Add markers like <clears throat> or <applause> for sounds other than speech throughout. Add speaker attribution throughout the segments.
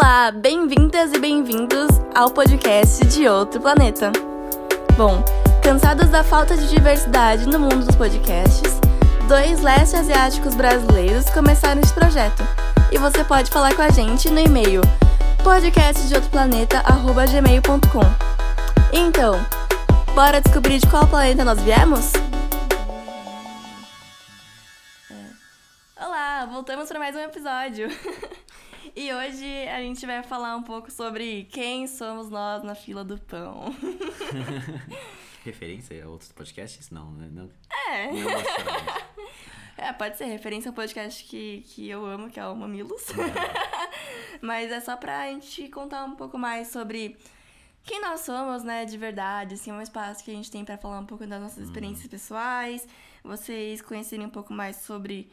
Speaker 1: Olá, bem-vindas e bem-vindos ao podcast de Outro Planeta. Bom, cansados da falta de diversidade no mundo dos podcasts, dois leste asiáticos brasileiros começaram esse projeto. E você pode falar com a gente no e-mail podcastdeoutroplaneta@gmail.com. Então, bora descobrir de qual planeta nós viemos? Olá, voltamos para mais um episódio. <laughs> E hoje a gente vai falar um pouco sobre quem somos nós na fila do pão. <laughs>
Speaker 2: Referência a outros podcasts? Não, né? Não,
Speaker 1: É.
Speaker 2: não necessariamente. <laughs>
Speaker 1: É, pode ser referência a um podcast que, que eu amo, que é o Mamilos. <laughs> Mas é só pra gente contar um pouco mais sobre quem nós somos, né, de verdade. Assim, é um espaço que a gente tem pra falar um pouco das nossas experiências pessoais, vocês conhecerem um pouco mais sobre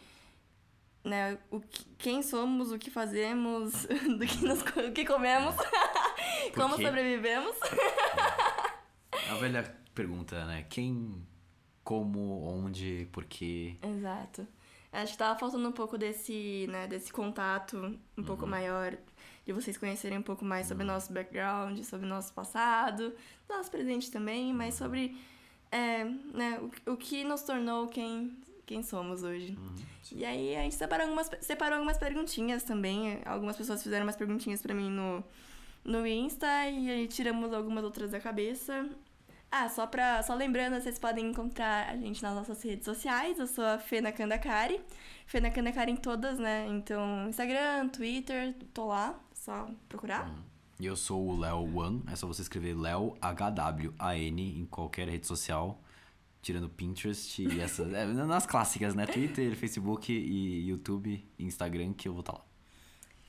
Speaker 1: né, o que- quem somos, o que fazemos, <laughs> do que, nos, o que comemos, <laughs> como sobrevivemos.
Speaker 2: A velha pergunta, né? Quem, como, onde, por quê?
Speaker 1: Exato. Acho que tava faltando um pouco desse, né, desse contato um pouco maior, de vocês conhecerem um pouco mais sobre nosso background, sobre nosso passado, nosso presente também, mas sobre é, né, o, o que nos tornou quem, quem somos hoje. E aí a gente separou algumas, separou algumas perguntinhas também. Algumas pessoas fizeram umas perguntinhas pra mim no, no Insta e aí tiramos algumas outras da cabeça. Ah, só pra. Só lembrando, vocês podem encontrar a gente nas nossas redes sociais. Eu sou a Fena Kandakari. Fena Kandakari em todas, né? Então, Instagram, Twitter, tô lá. Só procurar.
Speaker 2: E eu sou o Léo Wan, é só você escrever Léo H-W-A-N em qualquer rede social, tirando Pinterest e essas. é, nas clássicas, né? Twitter, Facebook e YouTube e Instagram, que eu vou estar lá.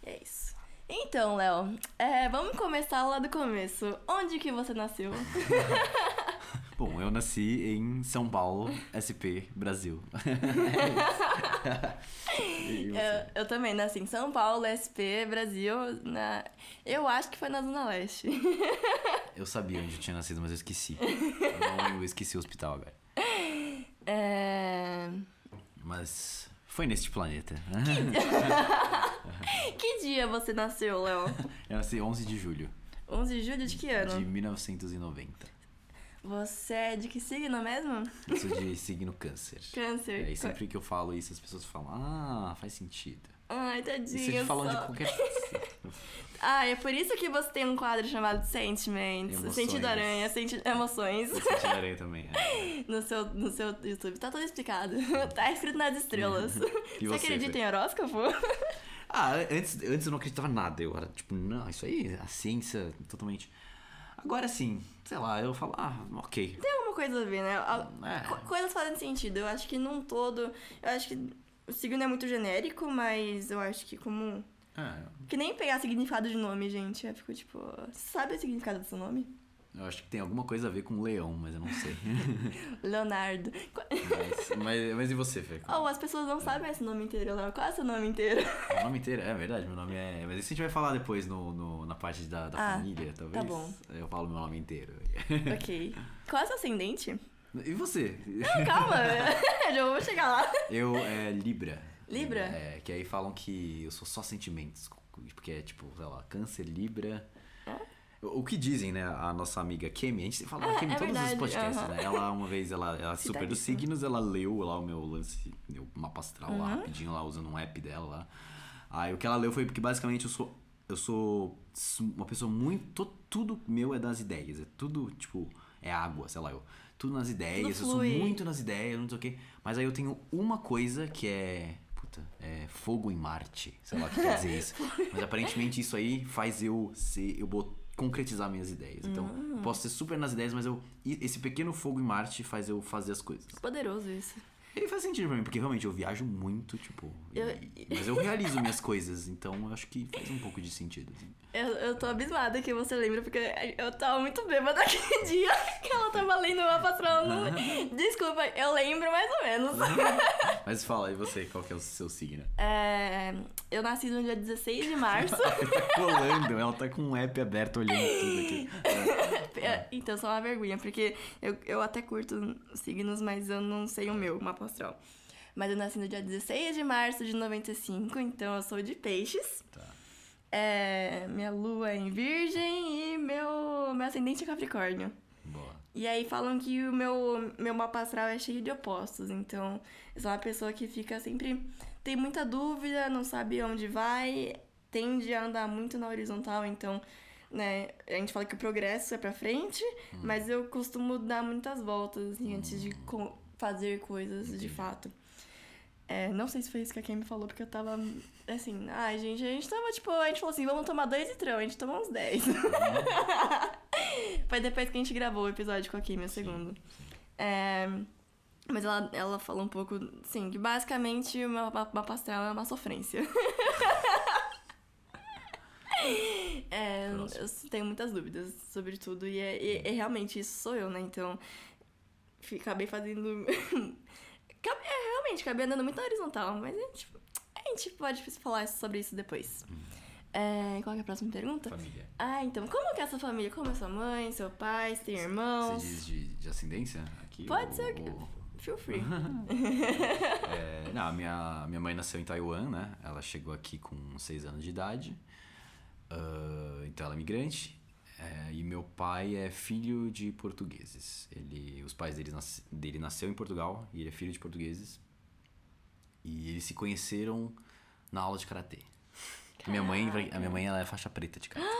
Speaker 1: É isso. Então, Léo, é, vamos começar lá do começo. Onde que você nasceu? <laughs> <laughs>
Speaker 2: Bom, eu nasci em São Paulo, SP, Brasil. <laughs> Você?
Speaker 1: Eu, eu também nasci em São Paulo, SP, Brasil. Na... Eu acho que foi na Zona Leste.
Speaker 2: Eu sabia onde eu tinha nascido, mas eu esqueci. Eu, não- eu esqueci o hospital agora.
Speaker 1: É...
Speaker 2: Mas foi neste planeta.
Speaker 1: Que dia <laughs> você nasceu, Léo? <laughs>
Speaker 2: Eu nasci 11 de julho
Speaker 1: 11 de julho de que ano?
Speaker 2: de 1990.
Speaker 1: Você é de que signo mesmo?
Speaker 2: Eu sou de signo câncer.
Speaker 1: Câncer.
Speaker 2: E aí sempre que eu falo isso, as pessoas falam, ah, faz sentido.
Speaker 1: Ai, tadinho.
Speaker 2: falam de
Speaker 1: só.
Speaker 2: qualquer
Speaker 1: Ah, <laughs> é por isso que você tem um quadro chamado Sentiments.
Speaker 2: Emoções.
Speaker 1: Sentido aranha, senti... emoções.
Speaker 2: Eu senti aranha também. é. <laughs>
Speaker 1: No seu, no seu YouTube. Tá tudo explicado. <laughs> tá escrito nas estrelas.
Speaker 2: E
Speaker 1: você
Speaker 2: você,
Speaker 1: acredita em horóscopo?
Speaker 2: Ah, antes, antes eu não acreditava nada. Eu era tipo, não, isso aí, a ciência, totalmente. Agora sim, sei lá, eu falo, ah, ok.
Speaker 1: Tem alguma coisa a ver, né?
Speaker 2: É.
Speaker 1: co- Coisas fazem sentido. Eu acho que num todo. Eu acho que o signo é muito genérico, mas eu acho que como.
Speaker 2: É,
Speaker 1: Que nem pegar significado de nome, gente. Eu fico tipo. Sabe o significado do seu nome?
Speaker 2: eu acho que tem alguma coisa a ver com leão, mas eu não sei. <laughs>
Speaker 1: Leonardo.
Speaker 2: Mas, mas, mas e você, Fê?
Speaker 1: Oh, as pessoas não sabem esse nome inteiro, Léo. Qual é o seu nome inteiro?
Speaker 2: O nome inteiro, é verdade, meu nome é. Mas isso a gente vai falar depois no, no- na parte da, da
Speaker 1: Ah,
Speaker 2: família, talvez.
Speaker 1: bom.
Speaker 2: Eu falo meu nome inteiro.
Speaker 1: ok. <laughs> Qual é o seu ascendente?
Speaker 2: E você?
Speaker 1: Calma, <laughs> já vou chegar lá.
Speaker 2: Eu é Libra.
Speaker 1: Libra?
Speaker 2: É, que aí falam que eu sou só sentimentos. Porque é tipo, sei lá, câncer, Libra. O o que dizem, né? A nossa amiga Kemi, a gente fala da
Speaker 1: É,
Speaker 2: Kemi em
Speaker 1: é
Speaker 2: todos
Speaker 1: verdade,
Speaker 2: os podcasts,
Speaker 1: aham.
Speaker 2: né? Ela, uma vez, ela, ela é super dos signos, ela leu lá o meu lance, meu mapa astral lá,
Speaker 1: Uhum.
Speaker 2: rapidinho lá, usando um app dela lá. Aí o que ela leu foi porque basicamente eu sou. Eu sou uma pessoa muito. to- Tudo meu é das ideias. É tudo, tipo, é água, sei lá, eu. Tudo nas ideias, eu sou muito nas ideias, não sei o quê. Mas aí eu tenho uma coisa que é. Puta, é fogo em Marte. Sei lá o que quer dizer isso. <laughs> Mas aparentemente isso aí faz eu ser. Eu vou concretizar minhas ideias. Então,
Speaker 1: Hum.
Speaker 2: posso ser super nas ideias, mas eu. Esse pequeno fogo em Marte faz eu fazer as coisas.
Speaker 1: Poderoso isso.
Speaker 2: E faz sentido pra mim, porque realmente eu viajo muito, tipo. e-
Speaker 1: Eu-
Speaker 2: Mas eu realizo minhas coisas, então eu acho que faz um pouco de sentido. assim.
Speaker 1: Eu, eu tô abismada que você lembra, porque eu tava muito bêbada <laughs> aquele dia que ela tava lendo o mapa astral. Não- Desculpa, eu lembro mais ou menos.
Speaker 2: Mas fala, e você, qual que é o seu signo?
Speaker 1: É, eu nasci no dia 16 de março. <laughs>
Speaker 2: Tá colando, ela tá com um app aberto olhando tudo aqui. <laughs>
Speaker 1: É, então, só uma vergonha, porque eu, eu até curto signos, mas eu não sei o meu mapa Mas eu nasci no dia 16 de março de 95, então eu sou de peixes.
Speaker 2: Tá.
Speaker 1: É, minha lua é em virgem e meu, meu ascendente é capricórnio.
Speaker 2: Boa.
Speaker 1: E aí falam que o meu, meu mapa astral é cheio de opostos. Então, eu sou uma pessoa que fica sempre. tem muita dúvida, não sabe onde vai, tende a andar muito na horizontal, então. Né, a gente fala que o progresso é pra frente, mas eu costumo dar muitas voltas assim, antes de co- fazer coisas de fato. É, não sei se foi isso que a Kim me falou, porque eu tava assim, ai gente, a gente tava tipo, a gente falou assim, vamos tomar dois litrão, a gente tomou uns 10. <laughs> Foi depois que a gente gravou o episódio com a Kim, o segundo. É, mas ela, ela falou um pouco, sim, que basicamente o meu ma- mapa astral é uma sofrência. <laughs> É, eu tenho muitas dúvidas sobre tudo e, é, e- e realmente isso sou eu, né? Então, acabei fazendo. <laughs> É, realmente, acabei andando muito na horizontal, mas a gente, a gente pode falar sobre isso depois. É, qual é a próxima pergunta?
Speaker 2: Família.
Speaker 1: Ah, então, como que é a sua família? Como é sua mãe, seu pai, você tem irmãos?
Speaker 2: Você diz de, de ascendência aqui?
Speaker 1: Pode
Speaker 2: ou-
Speaker 1: ser Feel free. <laughs>
Speaker 2: É, não, minha, minha mãe nasceu em Taiwan, né? Ela chegou aqui com 6 anos de idade. Ah, então ela é migrante. É, e meu pai é filho de portugueses. Ele, os pais dele, nas, dele nasceu em Portugal e ele é filho de portugueses. E eles se conheceram na aula de karatê. A minha mãe, a minha mãe ela é faixa preta de karatê. <gasps>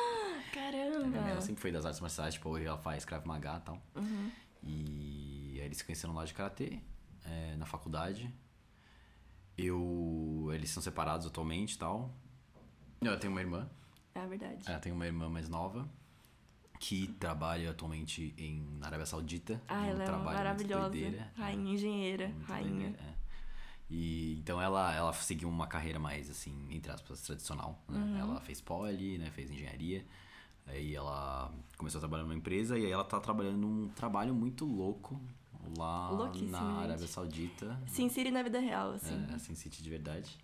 Speaker 2: A minha mãe
Speaker 1: Caramba!
Speaker 2: ela sempre foi das artes marciais, tipo, hoje ela faz Krav Maga e tal.
Speaker 1: Uhum.
Speaker 2: E aí eles se conheceram lá de Karatê, é, na faculdade. Eu... Eles são separados atualmente e tal. Eu tenho uma irmã,
Speaker 1: É verdade.
Speaker 2: é, tenho uma irmã mais nova, que trabalha atualmente em, na Arábia Saudita.
Speaker 1: Ah,
Speaker 2: um
Speaker 1: ela é maravilhosa.
Speaker 2: Muito doideira. é.
Speaker 1: Rainha, engenheira, rainha.
Speaker 2: doideira, é. E então ela, ela seguiu uma carreira mais assim, entre aspas, tradicional. né?
Speaker 1: Uhum.
Speaker 2: Ela fez poli, né? Fez engenharia. Aí ela começou a trabalhar numa empresa e aí ela tá trabalhando num trabalho muito louco lá na. Arábia Saudita.
Speaker 1: Sin City na vida real, assim.
Speaker 2: É, Sin City de verdade.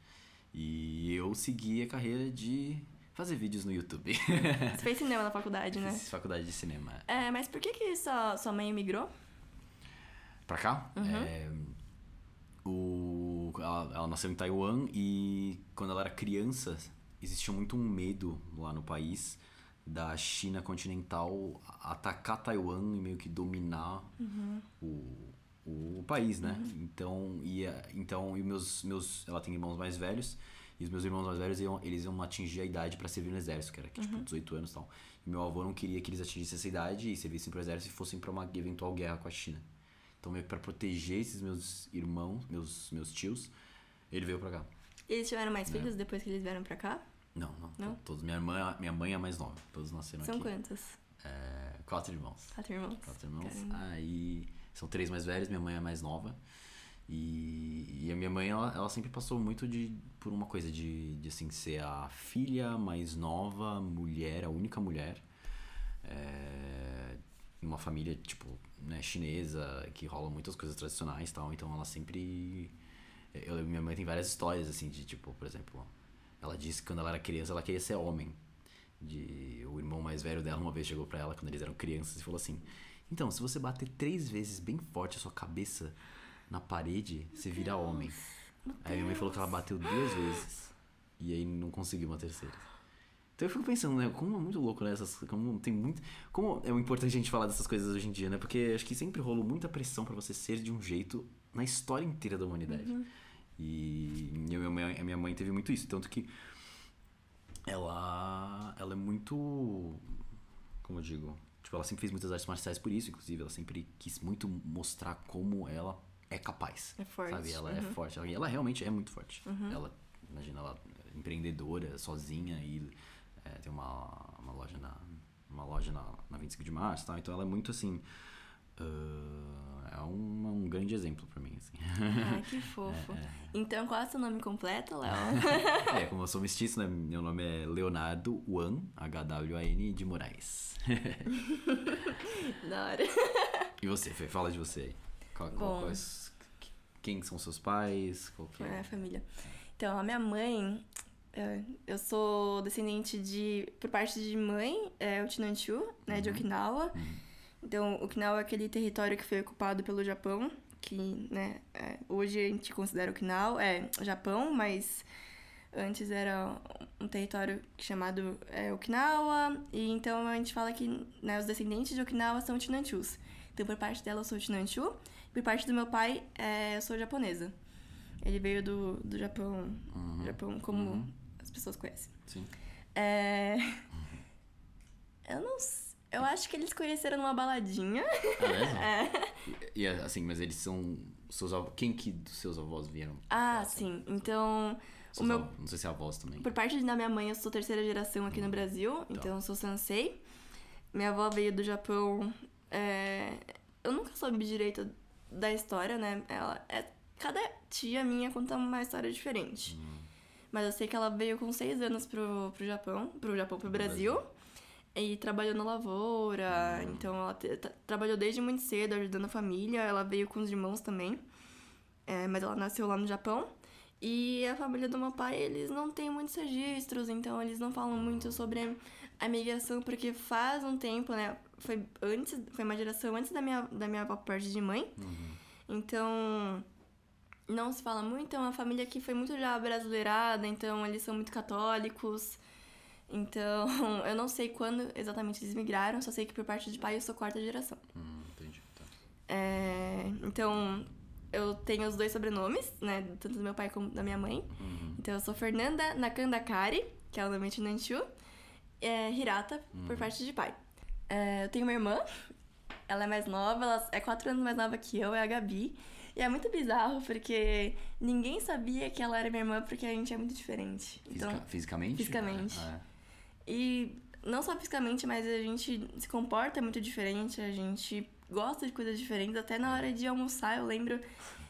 Speaker 2: E eu segui a carreira de fazer vídeos no YouTube.
Speaker 1: Você fez cinema na faculdade, né?
Speaker 2: Fiz faculdade de cinema.
Speaker 1: É, mas por que que sua, sua mãe emigrou?
Speaker 2: Pra cá?
Speaker 1: Uhum.
Speaker 2: É, o, ela, ela nasceu em Taiwan e quando ela era criança existia muito um medo lá no país da China continental atacar Taiwan e meio que dominar o, o país, né? Então, ia, então e meus, meus, ela tem irmãos mais velhos e os meus irmãos mais velhos iam, eles iam atingir a idade pra servir no exército, que era tipo 18 anos e tal. E meu avô não queria que eles atingissem essa idade e servissem pro exército e fossem pra uma eventual guerra com a China. Então, meio que pra proteger esses meus irmãos, meus, meus tios, ele veio pra cá.
Speaker 1: Eles tiveram mais
Speaker 2: É.
Speaker 1: filhos depois que eles vieram pra cá?
Speaker 2: Não, não.
Speaker 1: Não?
Speaker 2: Todos. Minha, irmã, minha mãe é a mais nova. Todos nasceram
Speaker 1: São
Speaker 2: aqui.
Speaker 1: quantos?
Speaker 2: É, quatro irmãos.
Speaker 1: Quatro irmãos.
Speaker 2: Quatro irmãos.
Speaker 1: Caramba.
Speaker 2: Aí são três mais velhos, minha mãe é mais nova. E, e a minha mãe, ela, ela sempre passou muito de por uma coisa de, de assim, ser a filha mais nova, mulher, a única mulher. É, uma família, tipo, né, chinesa, que rola muitas coisas tradicionais e tal. Então ela sempre. Eu, minha mãe tem várias histórias, assim, de tipo, por exemplo, ela disse que quando ela era criança ela queria ser homem. De, o irmão mais velho dela uma vez chegou pra ela quando eles eram crianças e falou assim: Então, se você bater três vezes bem forte a sua cabeça na parede, você vira homem. Aí minha mãe falou que ela bateu duas vezes e aí não conseguiu uma terceira. Então eu fico pensando, né, como é muito louco, né, essas, como tem muito, como é importante a gente falar dessas coisas hoje em dia, né? Porque acho que sempre rolou muita pressão pra você ser de um jeito na história inteira da humanidade. E a minha, mãe, a minha mãe teve muito isso, tanto que ela ela é muito como eu digo, tipo, ela sempre fez muitas artes marciais por isso, inclusive, ela sempre quis muito mostrar como ela é capaz.
Speaker 1: É forte,
Speaker 2: Sabe? Ela é
Speaker 1: uhum.
Speaker 2: forte. Ela, e ela realmente é muito forte. Ela, imagina, ela é empreendedora, sozinha e é, tem uma, uma loja na uma loja na, na 25 de março, e tal. Então ela é muito assim, ah, é um, um grande exemplo pra mim, assim.
Speaker 1: Ai, que <laughs> fofo. Então, qual é o seu nome completo, Léo? <laughs>
Speaker 2: é, como eu sou mestiço, né? Meu nome é Leonardo Wan, H-W-A-N de Moraes. <laughs>
Speaker 1: da hora.
Speaker 2: e você, Fê? Fala de você aí. Qual, qual,
Speaker 1: Bom.
Speaker 2: quais- quem são seus pais? Qual que
Speaker 1: É,
Speaker 2: é?
Speaker 1: família. Então, a minha mãe, é, eu sou descendente de, por parte de mãe, é o Tinanchu, né, de Okinawa. Então, Okinawa é aquele território que foi ocupado pelo Japão, que, né, é, hoje a gente considera Okinawa, é Japão, mas antes era um território chamado é, Okinawa, e então a gente fala que né, os descendentes de Okinawa são Chinanchus. Então, por parte dela, eu sou Chinanchu, por parte do meu pai, é, eu sou japonesa. Ele veio do, do Japão,
Speaker 2: Uhum.
Speaker 1: Japão como
Speaker 2: Uhum.
Speaker 1: as pessoas conhecem.
Speaker 2: Sim.
Speaker 1: É... Eu não Eu acho que eles conheceram numa baladinha.
Speaker 2: Ah, mesmo? <laughs>
Speaker 1: É.
Speaker 2: E, assim, mas eles são. Seus avós, quem que dos seus avós vieram?
Speaker 1: Ah, sim. Então,
Speaker 2: Seus
Speaker 1: meu-
Speaker 2: avós- Não sei se é avós também.
Speaker 1: por parte da minha mãe, eu sou terceira geração aqui no Brasil, então eu sou Sansei. Minha avó veio do Japão. é, Eu nunca soube direito da história, né? Ela é... Cada tia minha conta uma história diferente. Mas eu sei que ela veio com seis anos pro, pro Japão, pro Japão, pro Brasil. E trabalhou na lavoura, então ela te- trabalhou desde muito cedo, ajudando a família. Ela veio com os irmãos também, é, mas ela nasceu lá no Japão. E a família do meu pai, eles não têm muitos registros, então eles não falam muito sobre a migração, porque faz um tempo, né? Foi antes, foi uma geração antes da minha, da minha avó por parte de mãe. Então, não se fala muito. É uma família que foi muito já brasileirada, então eles são muito católicos. Então, <laughs> eu não sei quando exatamente eles migraram, só sei que por parte de pai eu sou quarta geração.
Speaker 2: Hum, entendi. Tá.
Speaker 1: É, então, eu tenho os dois sobrenomes, né? Tanto do meu pai como da minha mãe.
Speaker 2: Uhum.
Speaker 1: Então, eu sou Fernanda Nakandakari, que é o nome de Nanchu. É Hirata, por parte de pai. É, eu tenho uma irmã, ela é mais nova, ela é quatro anos mais nova que eu, é a Gabi. E é muito bizarro, porque ninguém sabia que ela era minha irmã, porque a gente é muito diferente. Então,
Speaker 2: Fisica- fisicamente?
Speaker 1: fisicamente.
Speaker 2: É.
Speaker 1: e não só fisicamente, mas a gente se comporta muito diferente, a gente gosta de coisas diferentes. Até na hora de almoçar, eu lembro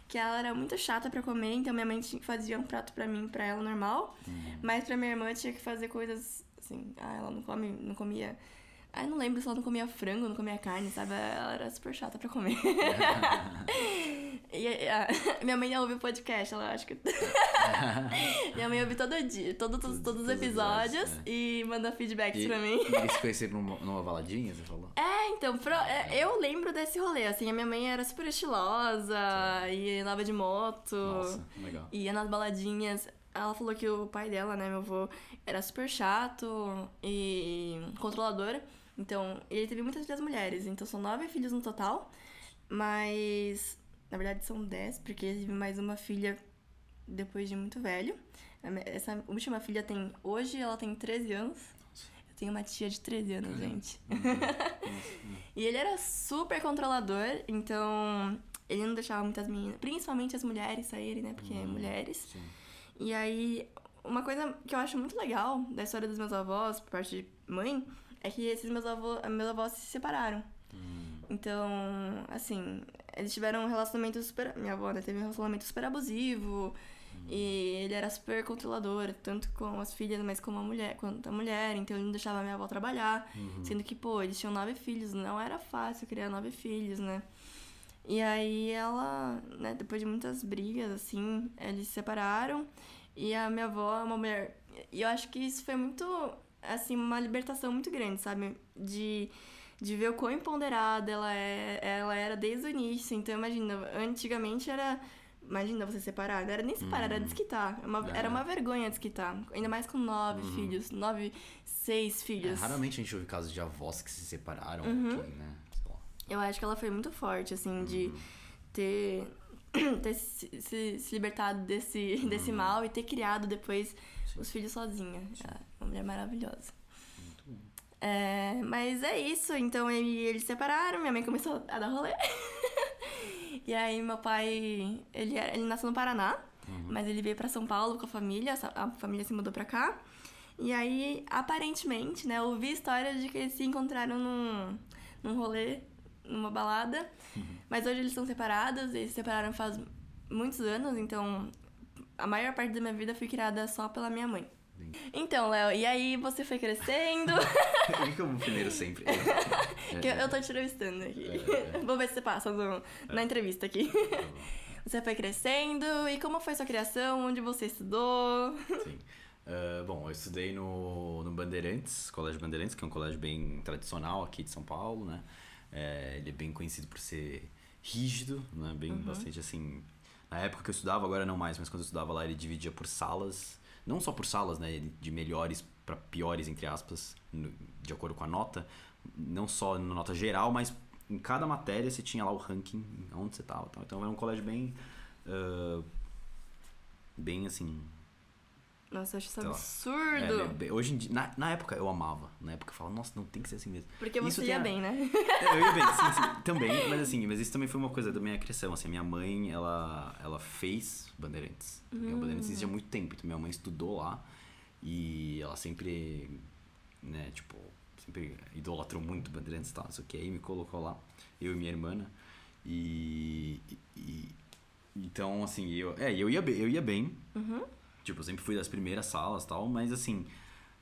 Speaker 1: que ela era muito chata pra comer, então minha mãe tinha que fazia um prato pra mim, pra ela normal. Mas pra minha irmã tinha que fazer coisas assim, ah, ela não come, não comia. Ah, eu não lembro se ela não comia frango, não comia carne, sabe? Ela era super chata pra comer. <laughs> e a, <laughs> minha mãe ouve o podcast, ela acha que. <laughs> minha mãe ouve todo dia, todos, todos, todos os episódios
Speaker 2: é.
Speaker 1: e manda feedbacks
Speaker 2: E,
Speaker 1: pra mim.
Speaker 2: e eles se conheceram numa, numa baladinha, você falou?
Speaker 1: É, então, pro- é, eu lembro desse rolê, assim, a minha mãe era super estilosa, e andava de moto,
Speaker 2: Nossa, legal.
Speaker 1: ia nas baladinhas. Ela falou que o pai dela, né, meu avô, era super chato e controlador. Então, ele teve muitas filhas mulheres, então são nove filhos no total, mas na verdade são dez, porque ele teve mais uma filha depois de muito velho. Essa última filha tem, hoje ela tem 13 anos. Eu tenho uma tia de 13 anos, gente. <laughs> E ele era super controlador, então ele não deixava muitas meninas, principalmente as mulheres, saírem, né? Porque é mulheres.
Speaker 2: Sim.
Speaker 1: E aí, uma coisa que eu acho muito legal da história dos meus avós, por parte de mãe, é que esses meus avós, meus avós se separaram. Então, assim, eles tiveram um relacionamento super. Minha avó né, teve um relacionamento super abusivo. E ele era super controlador, tanto com as filhas, mas como a mulher, quanto a mulher. Então ele não deixava minha avó trabalhar. Sendo que, pô, eles tinham nove filhos, não era fácil criar nove filhos, né? E aí ela, né, depois de muitas brigas, assim, eles se separaram. E a minha avó é uma mulher. E eu acho que isso foi muito, assim, uma libertação muito grande, sabe? De, de ver o quão empoderada ela, é, ela era desde o início. Então, imagina, antigamente era. Imagina você separar, não era nem separar, era desquitar. É Uma- Era uma vergonha desquitar. Ainda mais com nove filhos, nove, seis
Speaker 2: É,
Speaker 1: filhos.
Speaker 2: raramente a gente ouve casos de avós que se separaram,
Speaker 1: Uhum.
Speaker 2: que, né?
Speaker 1: Eu acho que ela foi muito forte, assim, de
Speaker 2: Uhum.
Speaker 1: ter, <clears throat> ter se, se- se libertado desse,
Speaker 2: Uhum.
Speaker 1: desse mal e ter criado depois os filhos sozinha. Ela é uma mulher maravilhosa. É, mas é isso, então ele- eles se separaram, minha mãe começou a dar rolê. <laughs> e aí meu pai, ele, ele nasceu no Paraná, mas ele veio pra São Paulo com a família, a família se mudou pra cá. E aí, aparentemente, né, eu ouvi histórias de que eles se encontraram num, num rolê, numa balada. Mas hoje eles estão separados, eles se separaram faz muitos anos, então a maior parte da minha vida fui criada só pela minha mãe. Então, Léo, e aí você foi crescendo?
Speaker 2: Eu vou primeiro sempre? <laughs>
Speaker 1: que eu, eu tô te entrevistando aqui.
Speaker 2: É, é. <laughs>
Speaker 1: Vou ver se você passa no- na entrevista aqui. <laughs> Você foi crescendo, e como foi sua criação? Onde você estudou?
Speaker 2: Sim. Ah, bom, eu estudei no, no Bandeirantes, Colégio Bandeirantes, que é um colégio bem tradicional aqui de São Paulo, né? É, ele é bem conhecido por ser rígido, né? Bem, bastante assim... Na época que eu estudava, agora não mais, mas quando eu estudava lá ele dividia por salas. não só por salas, né, de melhores para piores, entre aspas, no, de acordo com a nota, não só na nota geral, mas em cada matéria você tinha lá o ranking, onde você estava. Então era um colégio bem. Uh, bem assim.
Speaker 1: Nossa, eu acho isso então, absurdo.
Speaker 2: É, hoje em dia, na, na época eu amava. Na época eu falava, nossa, não tem que ser assim mesmo.
Speaker 1: Porque você ia a... bem, né? <laughs>
Speaker 2: Eu ia bem, sim, sim. Também, mas assim, mas isso também foi uma coisa da minha criação. Assim, minha mãe, ela, ela fez Bandeirantes. Hum. Bandeirantes existe há muito tempo. Então minha mãe estudou lá. E ela sempre, né, tipo, sempre idolatrou muito Bandeirantes e tal, não sei o que. Aí me colocou lá, eu e minha irmã, né? E, e, então, assim, eu, é, eu, ia, eu ia bem.
Speaker 1: Uhum.
Speaker 2: Tipo, eu sempre fui das primeiras salas tal, mas assim.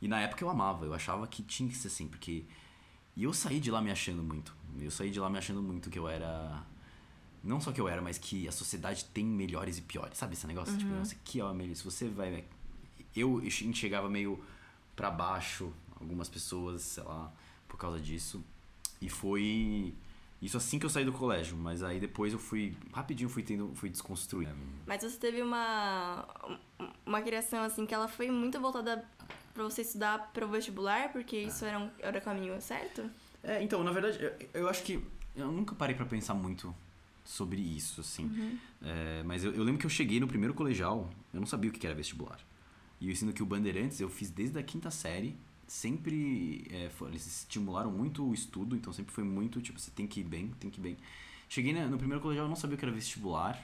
Speaker 2: E na época eu amava, eu achava que tinha que ser assim, porque. E eu saí de lá me achando muito. Eu saí de lá me achando muito que eu era. Não só que eu era, mas que a sociedade tem melhores e piores. Sabe esse negócio? Tipo, uhum. Tipo, nossa, que melhor. Se você vai eu enxergava meio para baixo algumas pessoas, sei lá, por causa disso. E foi isso assim que eu saí do colégio, mas aí depois eu fui rapidinho fui tendo fui desconstruir.
Speaker 1: Mas você teve uma uma criação assim que ela foi muito voltada para você estudar para o vestibular, porque é. isso era um era o caminho certo?
Speaker 2: É, então, na verdade, eu, eu acho que eu nunca parei para pensar muito sobre isso, assim.
Speaker 1: Uhum.
Speaker 2: É, mas eu, eu, lembro que eu cheguei no primeiro colegial, eu não sabia o que era vestibular. E eu ensino que o Bandeirantes eu fiz desde a quinta série. Sempre é, eles estimularam muito o estudo, então sempre foi muito tipo, você tem que ir bem, tem que ir bem. Cheguei no primeiro colegial, eu não sabia o que era vestibular.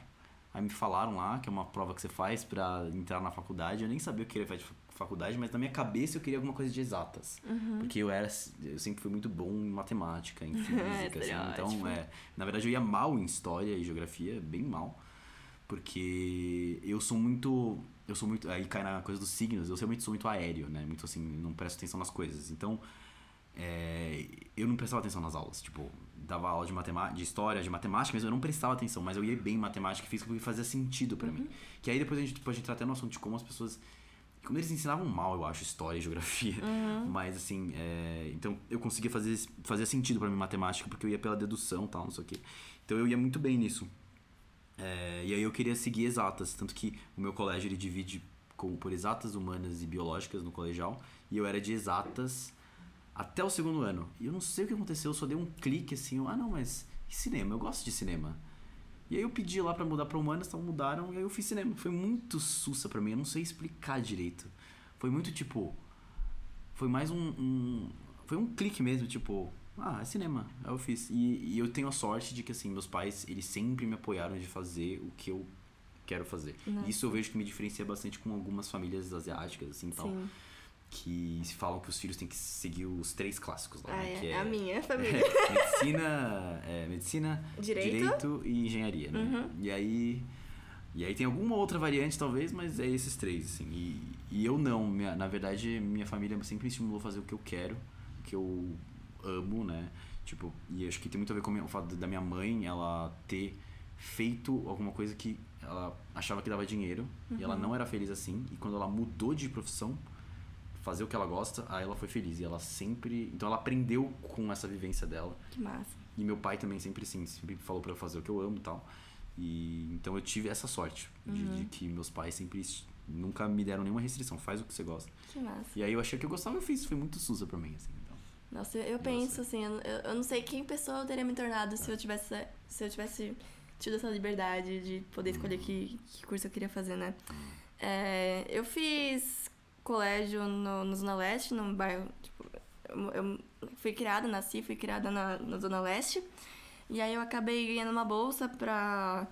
Speaker 2: Aí me falaram lá que é uma prova que você faz para entrar na faculdade. Eu nem sabia o que era faculdade, mas na minha cabeça eu queria alguma coisa de exatas.
Speaker 1: Uhum.
Speaker 2: Porque eu era eu sempre fui muito bom em matemática, em <laughs> física, assim. Então, é, na verdade eu ia mal em história e geografia, bem mal. Porque eu sou muito eu sou muito. Aí cai na coisa dos signos, eu realmente sou muito aéreo, né? Muito assim, não presto atenção nas coisas. Então, é, eu não prestava atenção nas aulas. Tipo, dava aula de matemática, de história, de matemática, mas eu não prestava atenção. Mas eu ia bem em matemática e física porque fazia sentido para uhum. mim. Que aí depois a gente pode entrar até no assunto de como as pessoas. Como eles ensinavam mal, eu acho, história e geografia.
Speaker 1: Uhum.
Speaker 2: Mas assim, é, então eu conseguia fazer, fazer sentido para mim matemática porque eu ia pela dedução e tal, não sei o quê. Então eu ia muito bem nisso. É, e aí eu queria seguir exatas, tanto que o meu colégio ele divide com, por exatas, humanas e biológicas no colegial, e eu era de exatas até o segundo ano. E eu não sei o que aconteceu, eu só dei um clique assim, ah não, mas cinema? Eu gosto de cinema. E aí eu pedi lá para mudar para humanas, então mudaram, e aí eu fiz cinema. Foi muito sussa para mim, eu não sei explicar direito. Foi muito tipo. Foi mais um, um foi um clique mesmo, tipo, ah, é cinema. Aí eu fiz. E, e, eu tenho a sorte de que, assim, meus pais, eles sempre me apoiaram de fazer o que eu quero fazer. Isso eu vejo que me diferencia bastante com algumas famílias asiáticas, assim, tal.
Speaker 1: Sim.
Speaker 2: Que falam que os filhos têm que seguir os três clássicos lá,
Speaker 1: ah,
Speaker 2: né?
Speaker 1: É,
Speaker 2: que
Speaker 1: é a minha <laughs> família.
Speaker 2: É, medicina, é, medicina
Speaker 1: direito?
Speaker 2: direito e engenharia, né?
Speaker 1: Uhum.
Speaker 2: E aí... E aí tem alguma outra variante, talvez, mas é esses três, assim. E, e eu não. Minha, na verdade, minha família sempre me estimulou a fazer o que eu quero, o que eu amo, né? Tipo, e acho que tem muito a ver com o fato da minha mãe, ela ter feito alguma coisa que ela achava que dava dinheiro uhum. e ela uhum. não era feliz assim. E quando ela mudou de profissão, fazer o que ela gosta, aí ela foi feliz. E ela sempre. Então ela aprendeu com essa vivência dela.
Speaker 1: Que massa.
Speaker 2: E meu pai também sempre sim, sempre falou para eu fazer o que eu amo e tal. E então eu tive essa sorte uhum. de, de, que meus pais sempre nunca me deram nenhuma restrição. Faz o que você gosta.
Speaker 1: Que massa.
Speaker 2: E aí eu achei que eu gostava, eu fiz. Foi muito sussa pra mim, assim.
Speaker 1: Nossa, eu, eu penso assim, eu, eu não sei quem pessoa eu teria me tornado se eu tivesse, se eu tivesse tido essa liberdade de poder escolher que, que curso eu queria fazer, né? É, eu fiz colégio no, no Zona Leste, no bairro. Tipo, eu, eu, fui criada, nasci, fui criada na, na Zona Leste. E aí eu acabei ganhando uma bolsa pra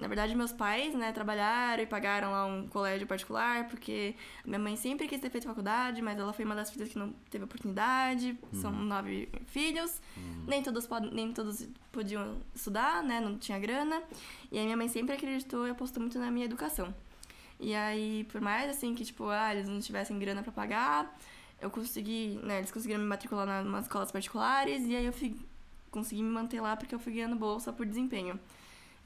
Speaker 1: na verdade, meus pais, né, trabalharam e pagaram lá um colégio particular, porque minha mãe sempre quis ter feito faculdade, mas ela foi uma das filhas que não teve oportunidade. Uhum. São nove filhos. Uhum. Nem, todos pod nem todos podiam estudar, né, não tinha grana. E aí minha mãe sempre acreditou e apostou muito na minha educação. E aí, por mais assim que, tipo, ah, eles não tivessem grana para pagar, eu consegui, né, eles conseguiram me matricular em umas escolas particulares, e aí eu fui, consegui me manter lá porque eu fui ganhando bolsa por desempenho.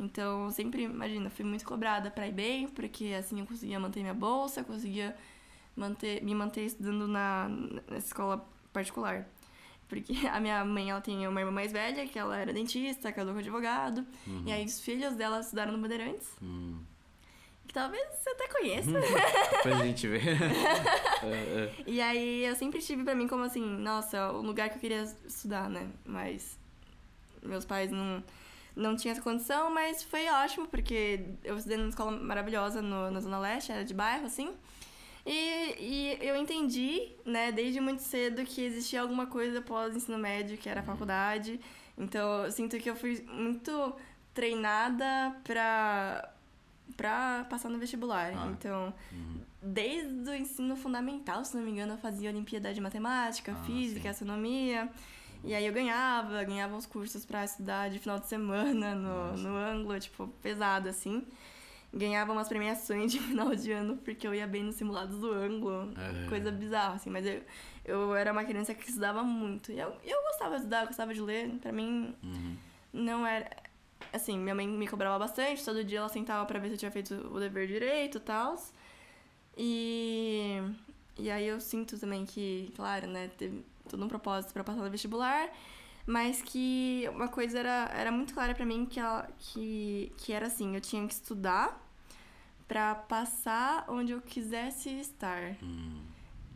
Speaker 1: Então, eu sempre, imagina, fui muito cobrada para ir bem, porque assim eu conseguia manter minha bolsa, conseguia manter, me manter estudando na, na escola particular. Porque <laughs> a minha mãe, ela tem uma irmã mais velha, que ela era dentista, casou com advogado. Uhum. E aí os filhos dela estudaram no Bandeirantes.
Speaker 2: Uhum.
Speaker 1: que talvez você até conheça. <laughs>
Speaker 2: Depois a gente vê. <laughs> É, é.
Speaker 1: E aí eu sempre tive pra mim como assim, nossa, o lugar que eu queria estudar, né? Mas meus pais não, não tinham essa condição, mas foi ótimo, porque eu estudei numa escola maravilhosa no, na Zona Leste, era de bairro, assim. E, e eu entendi, né, desde muito cedo que existia alguma coisa após o ensino médio, que era a faculdade. Então eu sinto que eu fui muito treinada pra, pra passar no vestibular.
Speaker 2: Ah.
Speaker 1: Então,
Speaker 2: Uhum.
Speaker 1: desde o ensino fundamental, se não me engano, eu fazia Olimpíada de Matemática,
Speaker 2: Ah,
Speaker 1: Física,
Speaker 2: sim.
Speaker 1: Astronomia. E aí eu ganhava, ganhava uns cursos pra estudar de final de semana no,
Speaker 2: Nossa.
Speaker 1: no ângulo, tipo, pesado, assim. Ganhava umas premiações de <laughs> final de ano porque eu ia bem nos simulados do ângulo.
Speaker 2: É.
Speaker 1: Coisa bizarra, assim. Mas eu, eu era uma criança que estudava muito. E eu, eu gostava de estudar, gostava de ler. Pra mim,
Speaker 2: Uhum.
Speaker 1: não era. Assim, minha mãe me cobrava bastante, todo dia ela sentava pra ver se eu tinha feito o dever direito e tal. E. E aí eu sinto também que, claro, né, teve todo um propósito pra passar no vestibular, mas que uma coisa era, era muito clara pra mim que, ela, que, que era assim, eu tinha que estudar pra passar onde eu quisesse estar.
Speaker 2: Hum.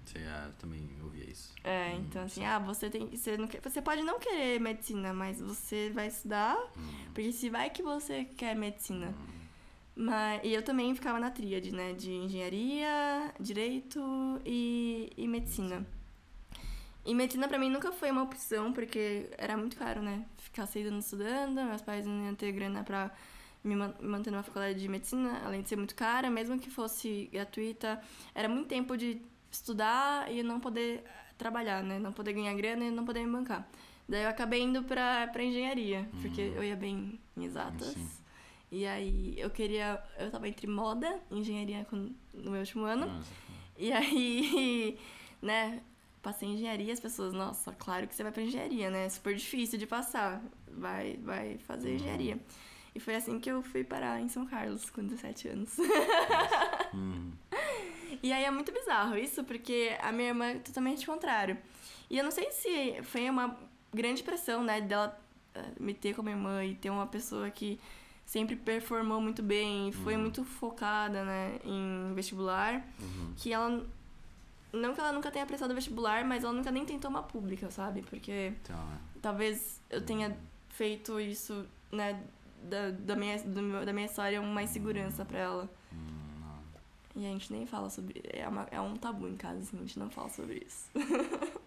Speaker 2: Você ah, também ouvia isso.
Speaker 1: É,
Speaker 2: Hum,
Speaker 1: então assim, ah, você tem. Você, não quer, você pode não querer medicina, mas você vai estudar,
Speaker 2: Hum.
Speaker 1: porque se vai que você quer medicina. Mas, e eu também ficava na tríade, né? De engenharia, direito e, e medicina. E medicina pra mim nunca foi uma opção, porque era muito caro, né? Ficar seis anos estudando, meus pais não iam ter grana pra me man- me manter numa faculdade de medicina, além de ser muito cara, mesmo que fosse gratuita, era muito tempo de estudar e não poder trabalhar, né? Não poder ganhar grana e não poder me bancar. Daí eu acabei indo pra, pra engenharia, porque eu ia bem em exatas.
Speaker 2: Sim.
Speaker 1: E aí eu queria. Eu tava entre moda e engenharia no meu último ano.
Speaker 2: Nossa.
Speaker 1: E aí, <laughs> né, passei em engenharia, as pessoas, nossa, claro que você vai pra engenharia, né? É super difícil de passar. Vai, vai fazer engenharia. E foi assim que eu fui parar em São Carlos, com 17 anos.
Speaker 2: Hum. <laughs>
Speaker 1: E aí é muito bizarro isso, porque a minha irmã é totalmente contrário. E eu não sei se foi uma grande pressão, né, dela eh, me ter como irmã e ter uma pessoa que sempre performou muito bem, foi muito focada, né, em vestibular,
Speaker 2: Uhum.
Speaker 1: que ela não que ela nunca tenha prestado vestibular, mas ela nunca nem tentou uma pública, sabe? Porque
Speaker 2: Então, é.
Speaker 1: talvez eu tenha feito isso, né, da, da, minha, da minha história uma insegurança pra ela.
Speaker 2: Hum, não.
Speaker 1: E a gente nem fala sobre. É, uma- é um tabu em casa, assim, a gente não fala sobre isso. <laughs>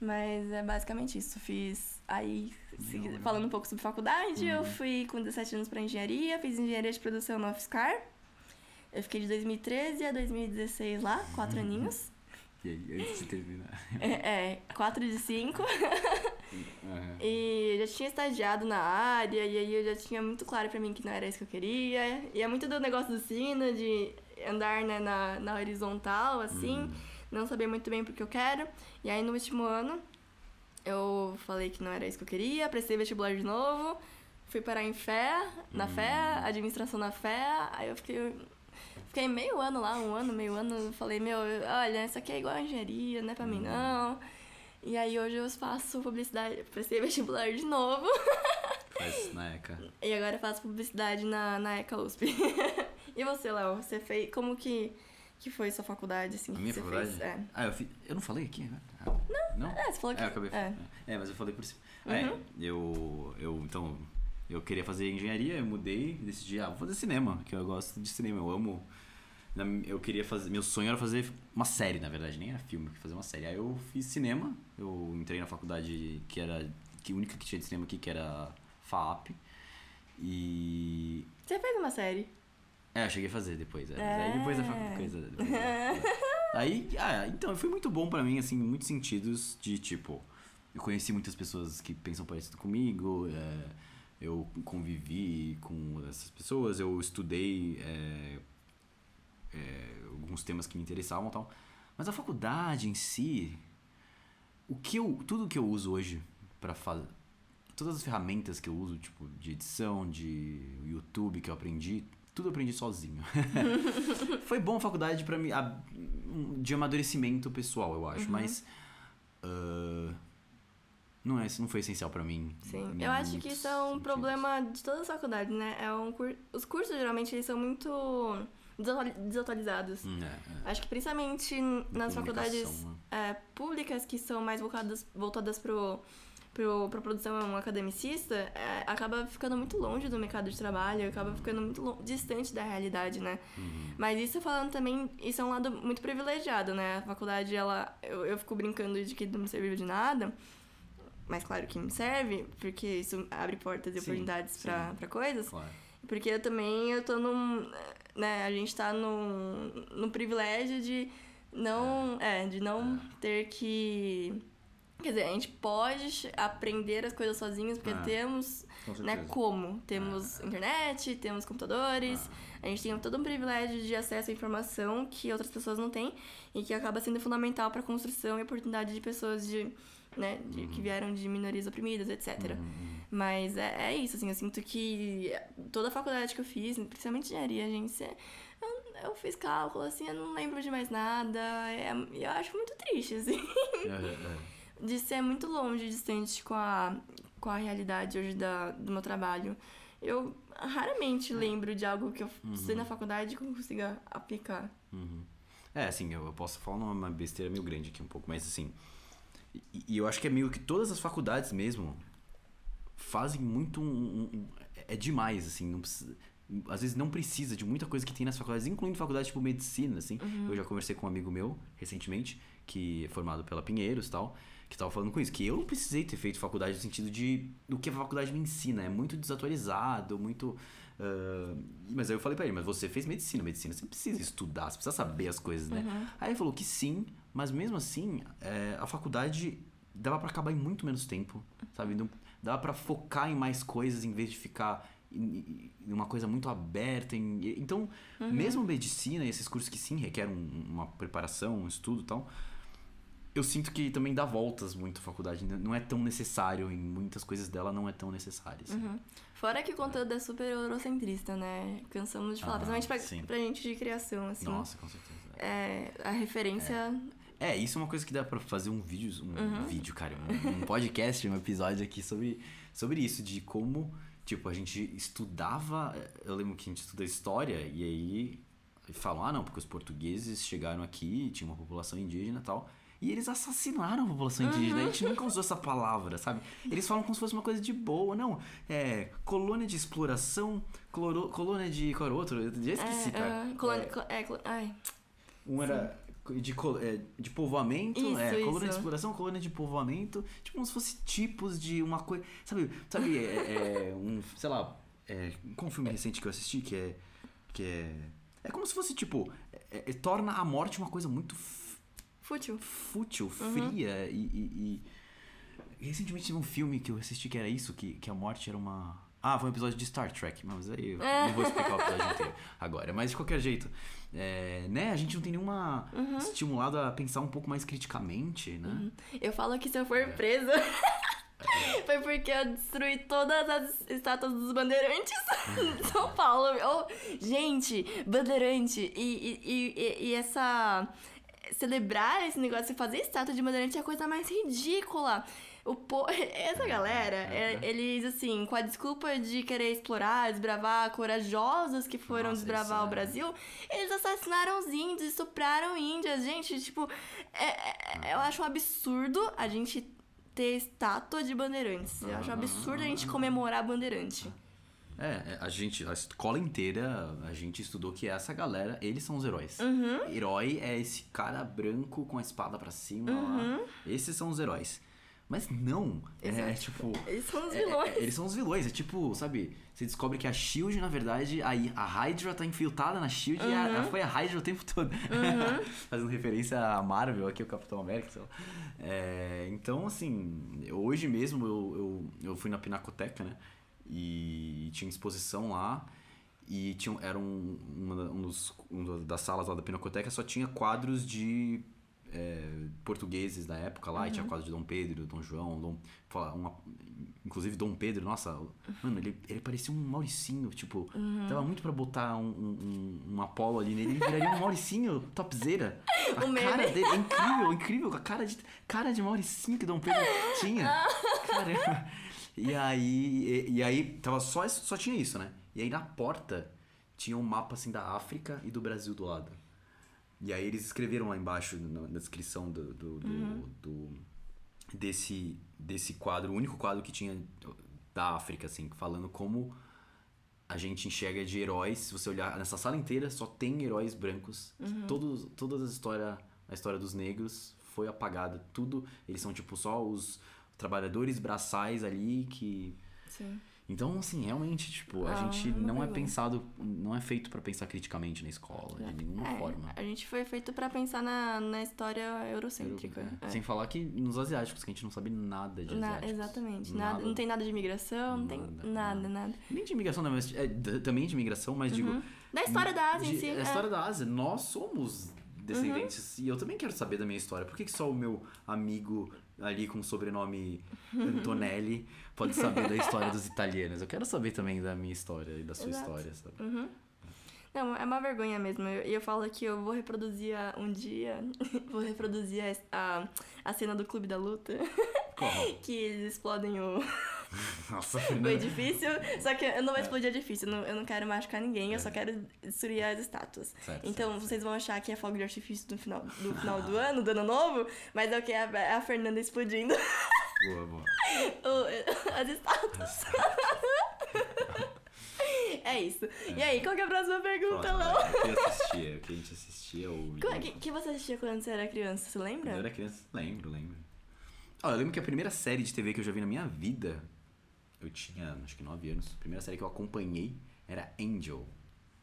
Speaker 1: Mas é basicamente isso. Fiz. Aí, se-
Speaker 2: não.
Speaker 1: falando um pouco sobre faculdade, eu
Speaker 2: Uhum.
Speaker 1: fui com 17 anos pra engenharia, fiz engenharia de produção na UFSCar. Eu fiquei de 2013 a 2016 lá, quatro
Speaker 2: Uhum.
Speaker 1: aninhos.
Speaker 2: E aí, antes de terminar. <laughs>
Speaker 1: É, é, quatro de cinco.
Speaker 2: Aham.
Speaker 1: E já tinha estagiado na área, e aí eu já tinha muito claro pra mim que não era isso que eu queria. E é muito do negócio do sino, de andar né, na, na horizontal, assim,
Speaker 2: Uhum.
Speaker 1: não saber muito bem porque eu quero. E aí no último ano eu falei que não era isso que eu queria, prestei vestibular de novo, fui parar em fé, na fé, administração na fé, aí eu fiquei. Fiquei meio ano lá, um ano, meio ano, falei, meu, olha, isso aqui é igual a engenharia, não é pra mim não. E aí hoje eu faço publicidade, prestei vestibular de novo. <laughs>
Speaker 2: Faz na ECA.
Speaker 1: E agora eu faço publicidade na, na ECA USP. <laughs> e você, Léo? Você fez. Como que, que foi sua faculdade, assim?
Speaker 2: A minha
Speaker 1: você
Speaker 2: faculdade?
Speaker 1: Fez? É.
Speaker 2: Ah, eu fiz. Eu não falei aqui, né? Ah, não?
Speaker 1: É, você falou que.
Speaker 2: É, eu acabei
Speaker 1: é.
Speaker 2: É, mas eu falei por cima. Ah, é, eu, eu, então, eu queria fazer engenharia, eu mudei, decidi, ah, vou fazer cinema, que eu gosto de cinema, eu amo. Eu queria fazer, meu sonho era fazer uma série, na verdade, nem era filme, fazer uma série. Aí eu fiz cinema, eu entrei na faculdade que era, que a única que tinha de cinema aqui, que era FAP. E
Speaker 1: Você fez uma série.
Speaker 2: é, eu cheguei a fazer depois. É. Mas aí depois a
Speaker 1: É.
Speaker 2: facu- coisa. depois, é, é. Aí, ah, então, foi muito bom pra mim, assim, em muitos sentidos, de tipo, eu conheci muitas pessoas que pensam parecido comigo, é, eu convivi com essas pessoas, eu estudei é, é, alguns temas que me interessavam e tal. Mas a faculdade em si, o que eu, tudo que eu uso hoje pra fazer, todas as ferramentas que eu uso, tipo, de edição, de YouTube que eu aprendi, tudo eu aprendi sozinho. <laughs> Foi bom a faculdade para mim, de amadurecimento pessoal, eu acho, mas ah, não, é, não foi essencial pra mim.
Speaker 1: Sim, eu acho que isso é um
Speaker 2: sentidos.
Speaker 1: problema de todas as faculdades, né? É um cur... Os cursos, geralmente, eles são muito desatuali- desatualizados.
Speaker 2: Hum, é, é.
Speaker 1: Acho que principalmente nas faculdades
Speaker 2: comunicação,
Speaker 1: é, públicas que são mais voltadas, voltadas pro, pro, pra produção academicista, é, acaba ficando muito longe do mercado de trabalho, acaba ficando muito distante da realidade, né?
Speaker 2: Uhum.
Speaker 1: Mas isso falando também, isso é um lado muito privilegiado, né? A faculdade, ela, eu, eu fico brincando de que não me serviu de nada, mas claro que me serve, porque isso abre portas e
Speaker 2: Sim,
Speaker 1: oportunidades pra coisas.
Speaker 2: Claro.
Speaker 1: Porque eu também eu tô num. Né, a gente tá num, num privilégio de não. É, de não ter que. Quer dizer, a gente pode aprender as coisas sozinhos, porque
Speaker 2: É.
Speaker 1: temos.
Speaker 2: Com
Speaker 1: Né, como? Temos internet, temos computadores, a gente tem todo um privilégio de acesso à informação que outras pessoas não têm e que acaba sendo fundamental para a construção e oportunidade de pessoas de, né, de- que vieram de minorias oprimidas, etc. Mas é, é isso, assim, eu sinto que toda a faculdade que eu fiz, principalmente engenharia, gente, é- eu, eu fiz cálculo, assim, eu não lembro de mais nada, é, eu acho muito triste, assim,
Speaker 2: É, é. <laughs>
Speaker 1: de ser muito longe, distante com a, com a realidade hoje da, do meu trabalho. Eu raramente lembro de algo que eu estudei na faculdade que eu consiga aplicar.
Speaker 2: Uhum. É, assim, eu eu posso falar uma besteira meio grande aqui um pouco, mas assim. E, e eu acho que é meio que todas as faculdades mesmo fazem muito um. um- é demais, assim, não precisa. Às vezes não precisa de muita coisa que tem nas faculdades, incluindo faculdades tipo medicina, assim. Eu já conversei com um amigo meu recentemente, que é formado pela Pinheiros e tal, que tava falando com isso, que eu não precisei ter feito faculdade no sentido de do que a faculdade me ensina. É muito desatualizado, muito. ah, mas aí eu falei pra ele, mas você fez medicina, medicina você precisa estudar, você precisa saber as coisas, né? Aí ele falou que sim, mas mesmo assim, é, a faculdade dava pra acabar em muito menos tempo, sabe? Não, dava pra focar em mais coisas em vez de ficar em, em uma coisa muito aberta. em- então, mesmo medicina e esses cursos que sim requerem um- uma preparação, um estudo e tal, eu sinto que também dá voltas muito a faculdade. n- Não é tão necessário, em muitas coisas dela não é tão necessário. assim.
Speaker 1: Uhum. Fora que o conteúdo é super eurocentrista, né? Cansamos de falar,
Speaker 2: Ah,
Speaker 1: principalmente pra,
Speaker 2: sim.
Speaker 1: pra gente de criação, assim.
Speaker 2: Nossa, com certeza.
Speaker 1: É, a referência.
Speaker 2: É, isso é uma coisa que dá pra fazer um vídeo, um
Speaker 1: Uhum.
Speaker 2: vídeo, cara, um, um podcast, um episódio aqui sobre, sobre isso, de como, tipo, a gente estudava, eu lembro que a gente estuda história, e aí falam, ah não, porque os portugueses chegaram aqui, tinha uma população indígena e tal, e eles assassinaram a população indígena, a gente nunca usou essa palavra, sabe? Eles falam como se fosse uma coisa de boa, não, é colônia de exploração, cloro, colônia de, qual era outro? Eu já esqueci,
Speaker 1: é,
Speaker 2: cara.
Speaker 1: ah, colônia-
Speaker 2: É,
Speaker 1: é, ai,
Speaker 2: um era de, é, de povoamento,
Speaker 1: Isso,
Speaker 2: é, colônia de
Speaker 1: isso.
Speaker 2: exploração, colônia de povoamento, tipo como se fosse tipos de uma coisa. Sabe, sabe é, é, um, sei lá, é, qual um filme recente que eu assisti que é. Que é. É como se fosse, tipo, é- é- torna a morte uma coisa muito
Speaker 1: fútil.
Speaker 2: fútil,
Speaker 1: Uhum.
Speaker 2: fria e, e- e- Recentemente teve um filme que eu assisti que era isso, que, que a morte era uma. Ah, foi um episódio de Star Trek, mas aí eu
Speaker 1: É.
Speaker 2: não vou explicar o episódio inteiro agora. Mas de qualquer jeito, é, né, a gente não tem nenhuma
Speaker 1: Uhum.
Speaker 2: estimulado a pensar um pouco mais criticamente, né?
Speaker 1: Eu falo que se eu for
Speaker 2: É.
Speaker 1: presa. <laughs> Foi porque eu destruí todas as estátuas dos bandeirantes
Speaker 2: Uhum. <laughs>
Speaker 1: de São Paulo. Oh, gente, bandeirante. E, e, e, e essa. Celebrar esse negócio e fazer estátua de bandeirante é a coisa mais ridícula. O po... <laughs> Essa galera, é-
Speaker 2: Uhum.
Speaker 1: eles, assim, com a desculpa de querer explorar, desbravar, corajosos que foram
Speaker 2: Nossa,
Speaker 1: desbravar o
Speaker 2: é-
Speaker 1: Brasil, eles assassinaram os índios, estupraram índias. Gente, tipo, é- é- eu acho um absurdo a gente ter estátua de bandeirantes. Eu acho um absurdo a gente comemorar bandeirante.
Speaker 2: É, é, a gente, a escola inteira, a gente estudou que essa galera, eles são os heróis.
Speaker 1: Uhum.
Speaker 2: Herói é esse cara branco com a espada pra cima
Speaker 1: Uhum.
Speaker 2: Esses são os heróis. Mas não, é,
Speaker 1: Exato.
Speaker 2: tipo...
Speaker 1: Eles são os
Speaker 2: É,
Speaker 1: vilões.
Speaker 2: é, eles são os vilões, é tipo, sabe? Você descobre que a Shield, na verdade, a, a Hydra tá infiltrada na Shield e a-
Speaker 1: Uhum.
Speaker 2: a- foi a Hydra o tempo todo. <laughs> Fazendo referência a Marvel, aqui o Capitão América, sei lá. É, então, assim, hoje mesmo eu, eu, eu fui na Pinacoteca, né? E tinha exposição lá. E tinha, era um, uma, um dos, uma das salas lá da Pinacoteca, só tinha quadros de. É, portugueses da época lá, e tinha quadro de Dom Pedro, Dom João, Dom, uma- inclusive Dom Pedro, nossa, mano, ele, ele parecia um Mauricinho, tipo, dava muito pra botar um, um, um, Apollo ali nele, ele viraria um Mauricinho topzera. <laughs> A
Speaker 1: O meme.
Speaker 2: cara dele é incrível, incrível, a cara de, cara de Mauricinho que Dom Pedro tinha. <laughs> Caramba. E aí, e, e aí tava só, isso- só tinha isso, né? E aí na porta tinha um mapa assim da África e do Brasil do lado. E aí eles escreveram lá embaixo na, na descrição do, do, do- do- desse, desse quadro, o único quadro que tinha da África, assim, falando como a gente enxerga de heróis. Se você olhar nessa sala inteira, só tem heróis brancos. Todos, todas as história, a história dos negros foi apagada. Tudo, eles são tipo só os trabalhadores braçais ali que
Speaker 1: Sim.
Speaker 2: Então, assim, realmente, tipo, a
Speaker 1: Ah,
Speaker 2: gente não é pensado, não é feito pra pensar criticamente na escola, de nenhuma
Speaker 1: É,
Speaker 2: forma.
Speaker 1: A gente foi feito pra pensar na, na história eurocêntrica.
Speaker 2: É.
Speaker 1: É.
Speaker 2: Sem falar que nos asiáticos, que a gente não sabe nada de
Speaker 1: Na-
Speaker 2: asiáticos.
Speaker 1: exatamente. Nada, não tem nada de imigração, não tem
Speaker 2: Nada,
Speaker 1: nada, nada.
Speaker 2: Nem de imigração, não, mas é, também de imigração, mas digo...
Speaker 1: Da história da Ásia em
Speaker 2: de-
Speaker 1: si.
Speaker 2: A
Speaker 1: é.
Speaker 2: história da Ásia, nós somos descendentes. E eu também quero saber da minha história. Por que, que só o meu amigo ali com o sobrenome Antonelli pode saber da história dos italianos? Eu quero saber também da minha história e da sua
Speaker 1: Exato.
Speaker 2: história, sabe?
Speaker 1: Uhum. Não, é uma vergonha mesmo. E eu, eu falo que eu vou reproduzir a- um dia, <laughs> vou reproduzir a, a, a cena do Clube da Luta,
Speaker 2: Qual? <laughs>
Speaker 1: que eles explodem o, <laughs>
Speaker 2: Nossa, Fernanda.
Speaker 1: edifício. Só que eu não vou explodir edifício, eu não, eu não quero machucar ninguém, eu só quero destruir as estátuas.
Speaker 2: Certo,
Speaker 1: Então
Speaker 2: certo,
Speaker 1: vocês vão achar que é fogo de artifício do final do, final do <laughs> ano, do ano novo, mas é o que? É a, a Fernanda explodindo
Speaker 2: Boa, boa. <laughs>
Speaker 1: as estátuas. É isso. E aí, qual que é a próxima pergunta, Léo?
Speaker 2: vai. O que assistia? O que a gente assistia ou...
Speaker 1: O que, que você assistia quando você era criança? Você
Speaker 2: Quando
Speaker 1: lembra?
Speaker 2: eu era criança, lembro, lembro. Ó, eu lembro que a primeira série de TV que eu já vi na minha vida, eu tinha acho que 9 anos. A primeira série que eu acompanhei era Angel.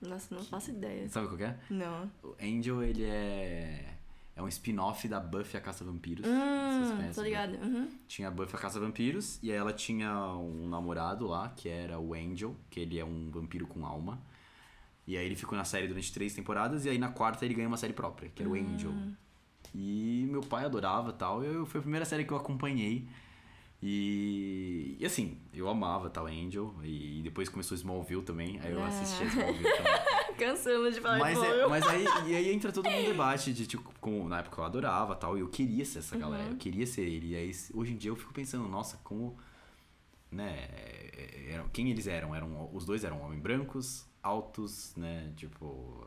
Speaker 1: Nossa, não faço ideia.
Speaker 2: Sabe qual que é?
Speaker 1: Não.
Speaker 2: O Angel, ele é. É um spin-off da Buffy a Caça-Vampiros. Vocês
Speaker 1: Hum,
Speaker 2: conhecem
Speaker 1: tô ligada. Uhum.
Speaker 2: Tinha a Buffy a Caça-Vampiros e aí ela tinha um namorado lá, que era o Angel, que ele é um vampiro com alma. E aí ele ficou na série durante três temporadas e aí na quarta ele ganha uma série própria, que era o Angel. E meu pai adorava tal. Eu, foi a primeira série que eu acompanhei. E, e assim, eu amava tal Angel. E depois começou Smallville também. Aí eu
Speaker 1: Ah.
Speaker 2: assistia Smallville também. <laughs>
Speaker 1: Cansamos de falar
Speaker 2: Mas, é-
Speaker 1: Smallville.
Speaker 2: mas aí, e aí entra todo mundo <laughs> debate de, tipo, como na época eu adorava tal, e eu queria ser essa galera,
Speaker 1: Uhum.
Speaker 2: eu queria ser ele. E aí, hoje em dia eu fico pensando, nossa, como. Né, é- eram, quem eles eram? eram? Os dois eram homens brancos, altos, né? Tipo.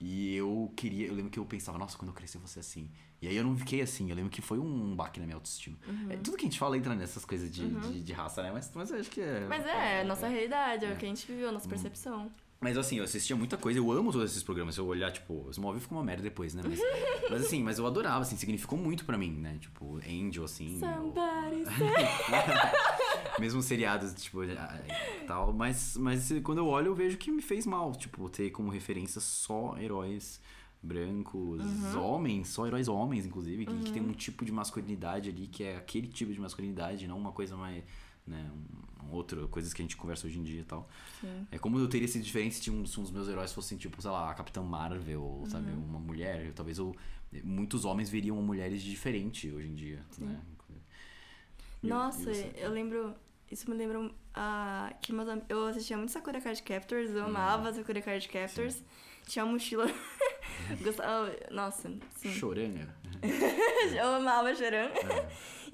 Speaker 2: E eu queria, eu lembro que eu pensava, nossa, quando eu crescer eu vou ser assim. E aí eu não fiquei assim, eu lembro que foi um baque na minha autoestima.
Speaker 1: Uhum.
Speaker 2: É, tudo que a gente fala entra nessas coisas de, de, de raça, né? Mas, mas eu acho que é.
Speaker 1: Mas é, a nossa realidade, é o que a gente viveu, a nossa percepção.
Speaker 2: Mas assim, eu assistia muita coisa, eu amo todos esses programas. Se eu olhar, tipo, Smallville ficou uma merda depois, né? Mas, <laughs> mas assim, mas eu adorava, assim, significou muito pra mim, né? Tipo, Angel, assim. ou-
Speaker 1: Somebody <laughs>
Speaker 2: mesmo seriados, tipo, ah, tal. Mas, mas quando eu olho, eu vejo que me fez mal, tipo, ter como referência só heróis brancos, homens, só heróis homens, inclusive, que, que tem um tipo de masculinidade ali, que é aquele tipo de masculinidade, não uma coisa mais, né, um outro, coisas que a gente conversa hoje em dia e tal.
Speaker 1: Sim.
Speaker 2: É como eu teria sido diferente se um, se um dos meus heróis fossem, tipo, sei lá, a Capitã Marvel, sabe, uma mulher. Talvez eu, muitos homens veriam mulheres diferente hoje em dia, né? E eu-
Speaker 1: Nossa,
Speaker 2: e você?
Speaker 1: eu lembro. Isso me lembra ah, que meus eu assistia muito Sakura Card Captors, eu amava Sakura Card Captors. Tinha uma mochila. <laughs> Gostava. Nossa, sim.
Speaker 2: Choranga. <laughs>
Speaker 1: Eu amava Choran.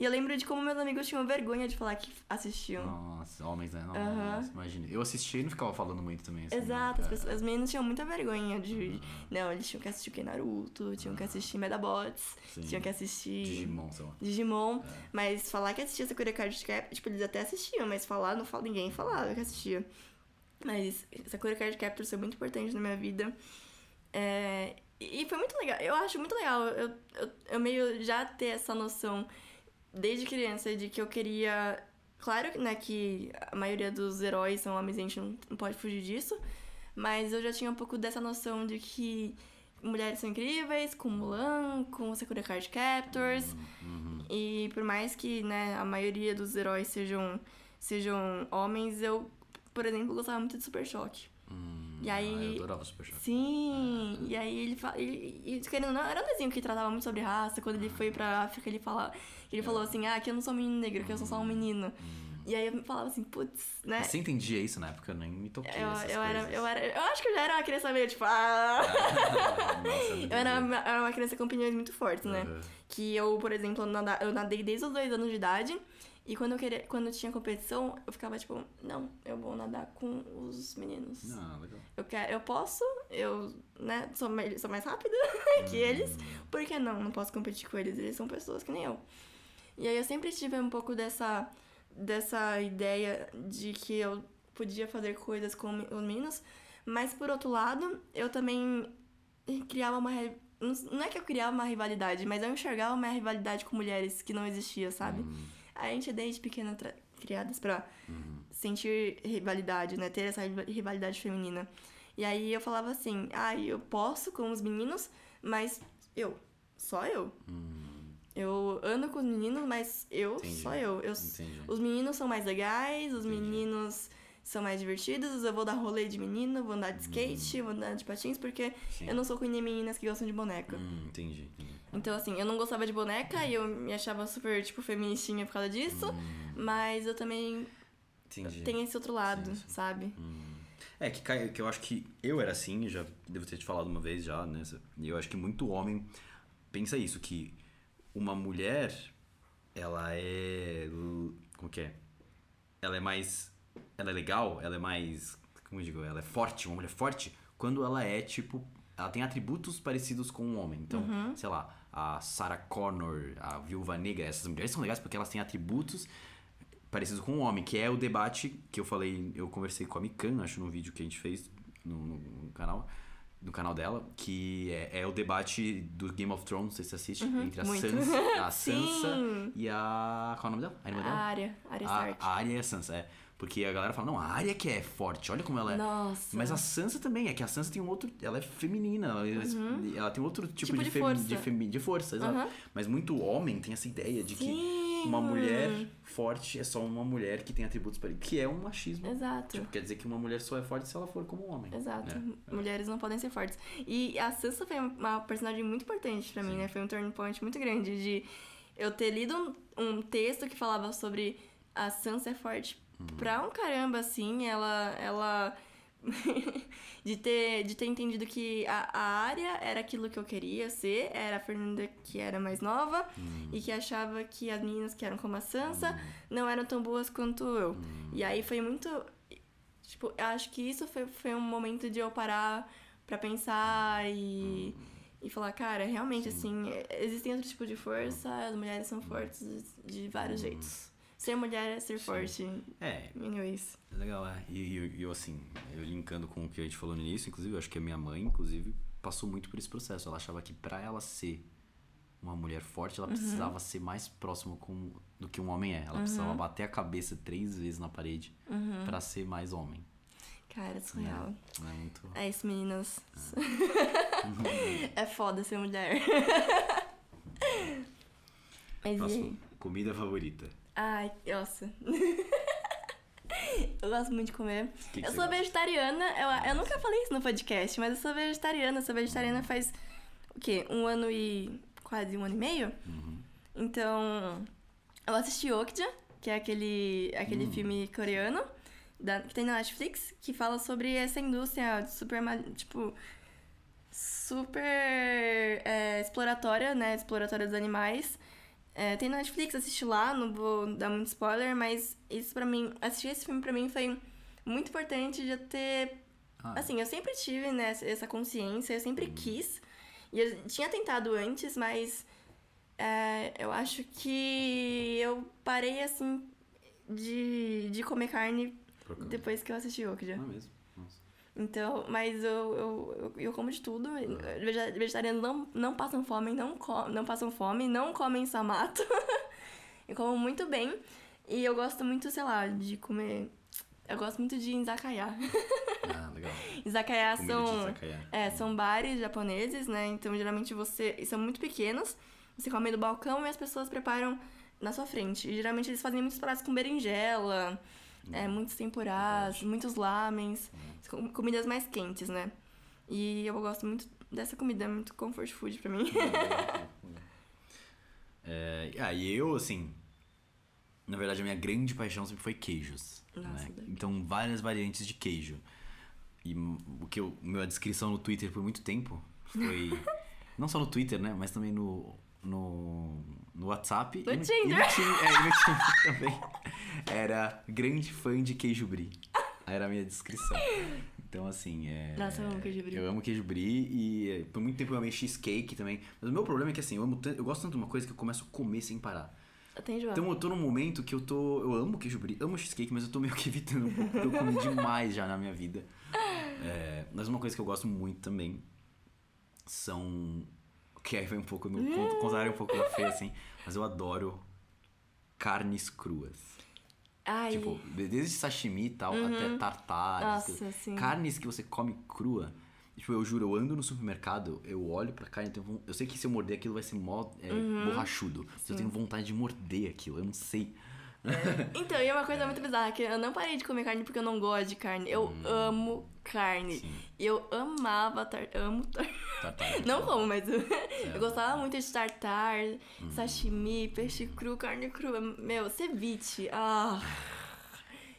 Speaker 1: E eu lembro de como meus amigos tinham vergonha de falar que assistiam.
Speaker 2: Nossa, homens, né? Nossa,
Speaker 1: Aham.
Speaker 2: imagina. Eu assistia e não ficava falando muito também. Assim,
Speaker 1: Exato, as,
Speaker 2: né?
Speaker 1: pessoas, as meninas tinham muita vergonha de. Não, eles tinham que assistir o que Naruto, tinham que assistir Medabots,
Speaker 2: Sim.
Speaker 1: tinham que assistir.
Speaker 2: Digimon, sei lá.
Speaker 1: Digimon, mas falar que assistia Sakura Card Captors, tipo, eles até assistiam, mas falar, não fala, ninguém falava que assistia. Mas Sakura Card Captors foi muito importante na minha vida. É, e foi muito legal, eu acho muito legal eu, eu, eu meio já ter essa noção desde criança de que eu queria. Claro né, que a maioria dos heróis são homens, a gente não, não pode fugir disso, mas eu já tinha um pouco dessa noção de que mulheres são incríveis, com Mulan, com Sakura Card Captors. E por mais que, né, a maioria dos heróis sejam, sejam homens, eu, por exemplo, gostava muito de Super Choque.
Speaker 2: Hum,
Speaker 1: E aí.
Speaker 2: Ah, eu adorava Super Choque.
Speaker 1: Sim, e aí ele fala. E, e querendo ou não, era um desenho que tratava muito sobre raça. Quando ele foi pra África, ele fala. Ele falou assim, ah, que eu não sou um menino negro, que eu sou só um menino. E aí eu falava assim, putz, né?
Speaker 2: Você entendia isso na época? Eu nem me toquei
Speaker 1: Eu,
Speaker 2: essas
Speaker 1: eu, era, eu era. Eu acho que eu já era uma criança meio tipo. Ah. <laughs>
Speaker 2: Nossa,
Speaker 1: eu era, uma- era uma criança com opiniões muito fortes, né?
Speaker 2: Uhum.
Speaker 1: Que eu, por exemplo, eu nadei desde os dois anos de idade. E quando eu, queria, quando tinha competição, eu ficava tipo, não, eu vou nadar com os meninos.
Speaker 2: Ah, legal.
Speaker 1: Eu, quero, eu posso, eu né, sou, mais, sou mais rápida <laughs> que
Speaker 2: Uhum.
Speaker 1: eles. Por que não? Não posso competir com eles, eles são pessoas que nem eu. E aí eu sempre tive um pouco dessa, dessa ideia de que eu podia fazer coisas com os meninos, mas por outro lado, eu também criava uma. Não não é que eu criava uma rivalidade, mas eu enxergava uma rivalidade com mulheres que não existia, sabe? A gente desde pequena criadas pra sentir rivalidade, né? Ter essa riva- rivalidade feminina. E aí eu falava assim, ah, eu posso com os meninos, mas eu, só eu. Eu ando com os meninos, mas eu,
Speaker 2: Entendi.
Speaker 1: só eu. eu
Speaker 2: Entendi.
Speaker 1: os meninos são mais legais, os
Speaker 2: Entendi.
Speaker 1: meninos são mais divertidos, eu vou dar rolê de menino, vou andar de skate, vou andar de patins, porque
Speaker 2: Hum. Sim.
Speaker 1: eu não sou com meninas que gostam de boneca.
Speaker 2: Hum, entendi, entendi.
Speaker 1: Então, assim, eu não gostava de boneca e eu me achava super, tipo, feministinha por causa disso, mas eu também
Speaker 2: Entendi.
Speaker 1: tenho esse outro lado,
Speaker 2: Sim,
Speaker 1: sabe?
Speaker 2: É, que, que eu acho que eu era assim, já devo ter te falado uma vez já, né? E eu acho que muito homem pensa isso, que uma mulher, ela é. Como que é? Ela é mais. Ela é legal, ela é mais. Como eu digo? Ela é forte, uma mulher forte, quando ela é tipo. Ela tem atributos parecidos com um homem. Então, sei lá, a Sarah Connor, a Viúva Negra, essas mulheres são legais porque elas têm atributos parecido com um homem, que é o debate que eu falei, eu conversei com a Mikan, acho, no vídeo que a gente fez no, no- no canal, no canal dela, que é, é o debate do Game of Thrones, sei se você assiste, entre a
Speaker 1: muito.
Speaker 2: Sansa, a. <laughs> Sansa e a... qual é o nome dela? A irmã
Speaker 1: A
Speaker 2: dela?
Speaker 1: área, área
Speaker 2: A,
Speaker 1: Stark.
Speaker 2: a Arya e a Sansa, é. Porque a galera fala, não, a Arya que é forte, olha como ela é.
Speaker 1: Nossa.
Speaker 2: Mas a Sansa também, é que a Sansa tem um outro. Ela é feminina, ela, ela tem outro tipo,
Speaker 1: Tipo
Speaker 2: de,
Speaker 1: de força.
Speaker 2: de, femi- de força, exato.
Speaker 1: Uhum.
Speaker 2: Mas muito homem tem essa ideia de que
Speaker 1: Sim,
Speaker 2: uma
Speaker 1: mano.
Speaker 2: mulher forte é só uma mulher que tem atributos parecidos. Que é um machismo.
Speaker 1: Exato.
Speaker 2: Tipo, quer dizer que uma mulher só é forte se ela for como um homem.
Speaker 1: Exato.
Speaker 2: É.
Speaker 1: Mulheres não podem ser fortes. E a Sansa foi uma personagem muito importante pra mim, né? Foi um turning point muito grande de eu ter lido um, um texto que falava sobre a Sansa é forte pra um caramba, assim. Ela. ela <laughs> de, ter, de ter entendido que a, a área era aquilo que eu queria ser, era a Fernanda que era mais nova e que achava que as meninas que eram como a Sansa não eram tão boas quanto eu. E aí foi muito. Tipo, eu acho que isso foi, foi um momento de eu parar pra pensar e, e falar, cara, realmente, assim, existem outros tipos de força, as mulheres são fortes de vários jeitos. Ser mulher é ser forte.
Speaker 2: É,
Speaker 1: Anyways.
Speaker 2: é legal, é. E e eu, assim, eu linkando com o que a gente falou no início, inclusive, eu acho que a minha mãe, inclusive, passou muito por esse processo. Ela achava que pra ela ser uma mulher forte, ela precisava ser mais próxima com, do que um homem é. Ela precisava bater a cabeça três vezes na parede pra ser mais homem.
Speaker 1: Cara, surreal.
Speaker 2: Não é muito.
Speaker 1: É isso, meninas. é <laughs> foda ser mulher. <laughs> Mas?
Speaker 2: Próximo, comida favorita.
Speaker 1: Ai, nossa. <laughs> eu gosto muito de comer.
Speaker 2: Que que
Speaker 1: eu sou
Speaker 2: gosta?
Speaker 1: vegetariana. Eu, eu nunca falei isso no podcast, mas eu sou vegetariana. Eu sou vegetariana faz o quê? Um ano e. quase um ano e meio?
Speaker 2: Uhum.
Speaker 1: Então. Eu assisti Okja, que é aquele, aquele
Speaker 2: Hum.
Speaker 1: filme coreano da, que tem na Netflix, que fala sobre essa indústria super. Tipo. Super é, exploratória, né? Exploratória dos animais. É, tem na Netflix, assisti lá, não vou dar muito spoiler, mas isso pra mim, assistir esse filme pra mim foi muito importante de ter.
Speaker 2: Ah,
Speaker 1: Assim, eu sempre tive né, essa consciência, eu sempre quis. E eu tinha tentado antes, mas é, eu acho que eu parei assim de, de comer carne depois que eu assisti Okja.
Speaker 2: Não é mesmo?
Speaker 1: Então, mas eu, eu, eu, como de tudo. Vege- Vegetarianos não, não passam fome, não, co não passam fome, não comem samato. <laughs> eu como muito bem. E eu gosto muito, sei lá, de comer. Eu gosto muito de izakaya.
Speaker 2: Ah, <laughs> legal.
Speaker 1: izakaya
Speaker 2: Comida
Speaker 1: são.
Speaker 2: izakaya.
Speaker 1: É, são bares japoneses, né? Então, geralmente você. e São muito pequenos. Você come no balcão e as pessoas preparam na sua frente. E geralmente eles fazem muitos pratos com berinjela. É, muitos temporás, muitos lamens, com- comidas mais quentes, né? E eu gosto muito dessa comida, é muito comfort food pra mim. <laughs>
Speaker 2: É, ah, e eu, assim. Na verdade, a minha grande paixão sempre foi queijos.
Speaker 1: Nossa,
Speaker 2: né? Então, várias variantes de queijo. E o que eu. Minha descrição no Twitter por muito tempo foi. <laughs> não só no Twitter, né? Mas também no. No, no WhatsApp.
Speaker 1: No
Speaker 2: e no,
Speaker 1: Tinder.
Speaker 2: E no, é, no Tinder também. Era grande fã de queijo brie. Era a minha descrição. Então, assim, é...
Speaker 1: Nossa, eu amo queijo brie.
Speaker 2: Eu amo queijo brie e é, por muito tempo eu amei cheesecake também. Mas o meu problema é que, assim, eu, amo tanto, eu gosto tanto de uma coisa que eu começo a comer sem parar.
Speaker 1: Tem enjoado.
Speaker 2: Então eu tô num momento que eu tô... Eu amo queijo brie, amo cheesecake, mas eu tô meio que evitando um pouco, porque eu comi demais já na minha vida. É, mas uma coisa que eu gosto muito também são... Que aí vai um pouco no ponto contrário um pouco da Fê, assim. Mas eu adoro carnes cruas.
Speaker 1: Ai,
Speaker 2: Tipo, desde sashimi e tal, até tartar.
Speaker 1: Nossa, sim.
Speaker 2: Carnes que você come crua. Tipo, eu juro, eu ando no supermercado, eu olho pra carne, von- eu sei que se eu morder aquilo vai ser mó é,
Speaker 1: Uhum.
Speaker 2: borrachudo. Eu tenho vontade de morder aquilo, eu não sei. <laughs>
Speaker 1: Então, e é uma coisa muito bizarra, que eu não parei de comer carne porque eu não gosto de carne. Eu amo carne.
Speaker 2: Sim.
Speaker 1: Eu amava tar... amo tar...
Speaker 2: Tartar. <laughs>
Speaker 1: Não como, mas <laughs> eu, eu gostava muito de tartar, sashimi, peixe cru, carne crua. Meu, ceviche. Ah,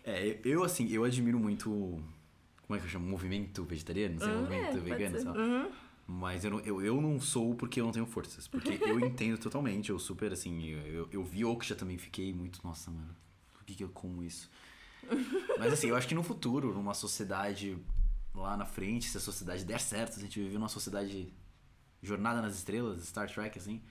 Speaker 2: É, eu- assim, eu admiro muito. Como é que eu chamo? Movimento vegetariano? Não sei,
Speaker 1: Hum,
Speaker 2: movimento
Speaker 1: é,
Speaker 2: vegano, sei lá.
Speaker 1: Uhum.
Speaker 2: Mas eu não, eu, eu não sou porque eu não tenho forças. Porque eu <laughs> entendo totalmente. Eu super, assim, eu, eu, vi Oksha também, fiquei muito, nossa, mano, por que, que eu como isso? Mas assim, eu acho que no futuro, numa sociedade lá na frente, se a sociedade der certo, se a gente viver numa sociedade jornada nas estrelas, Star Trek, assim,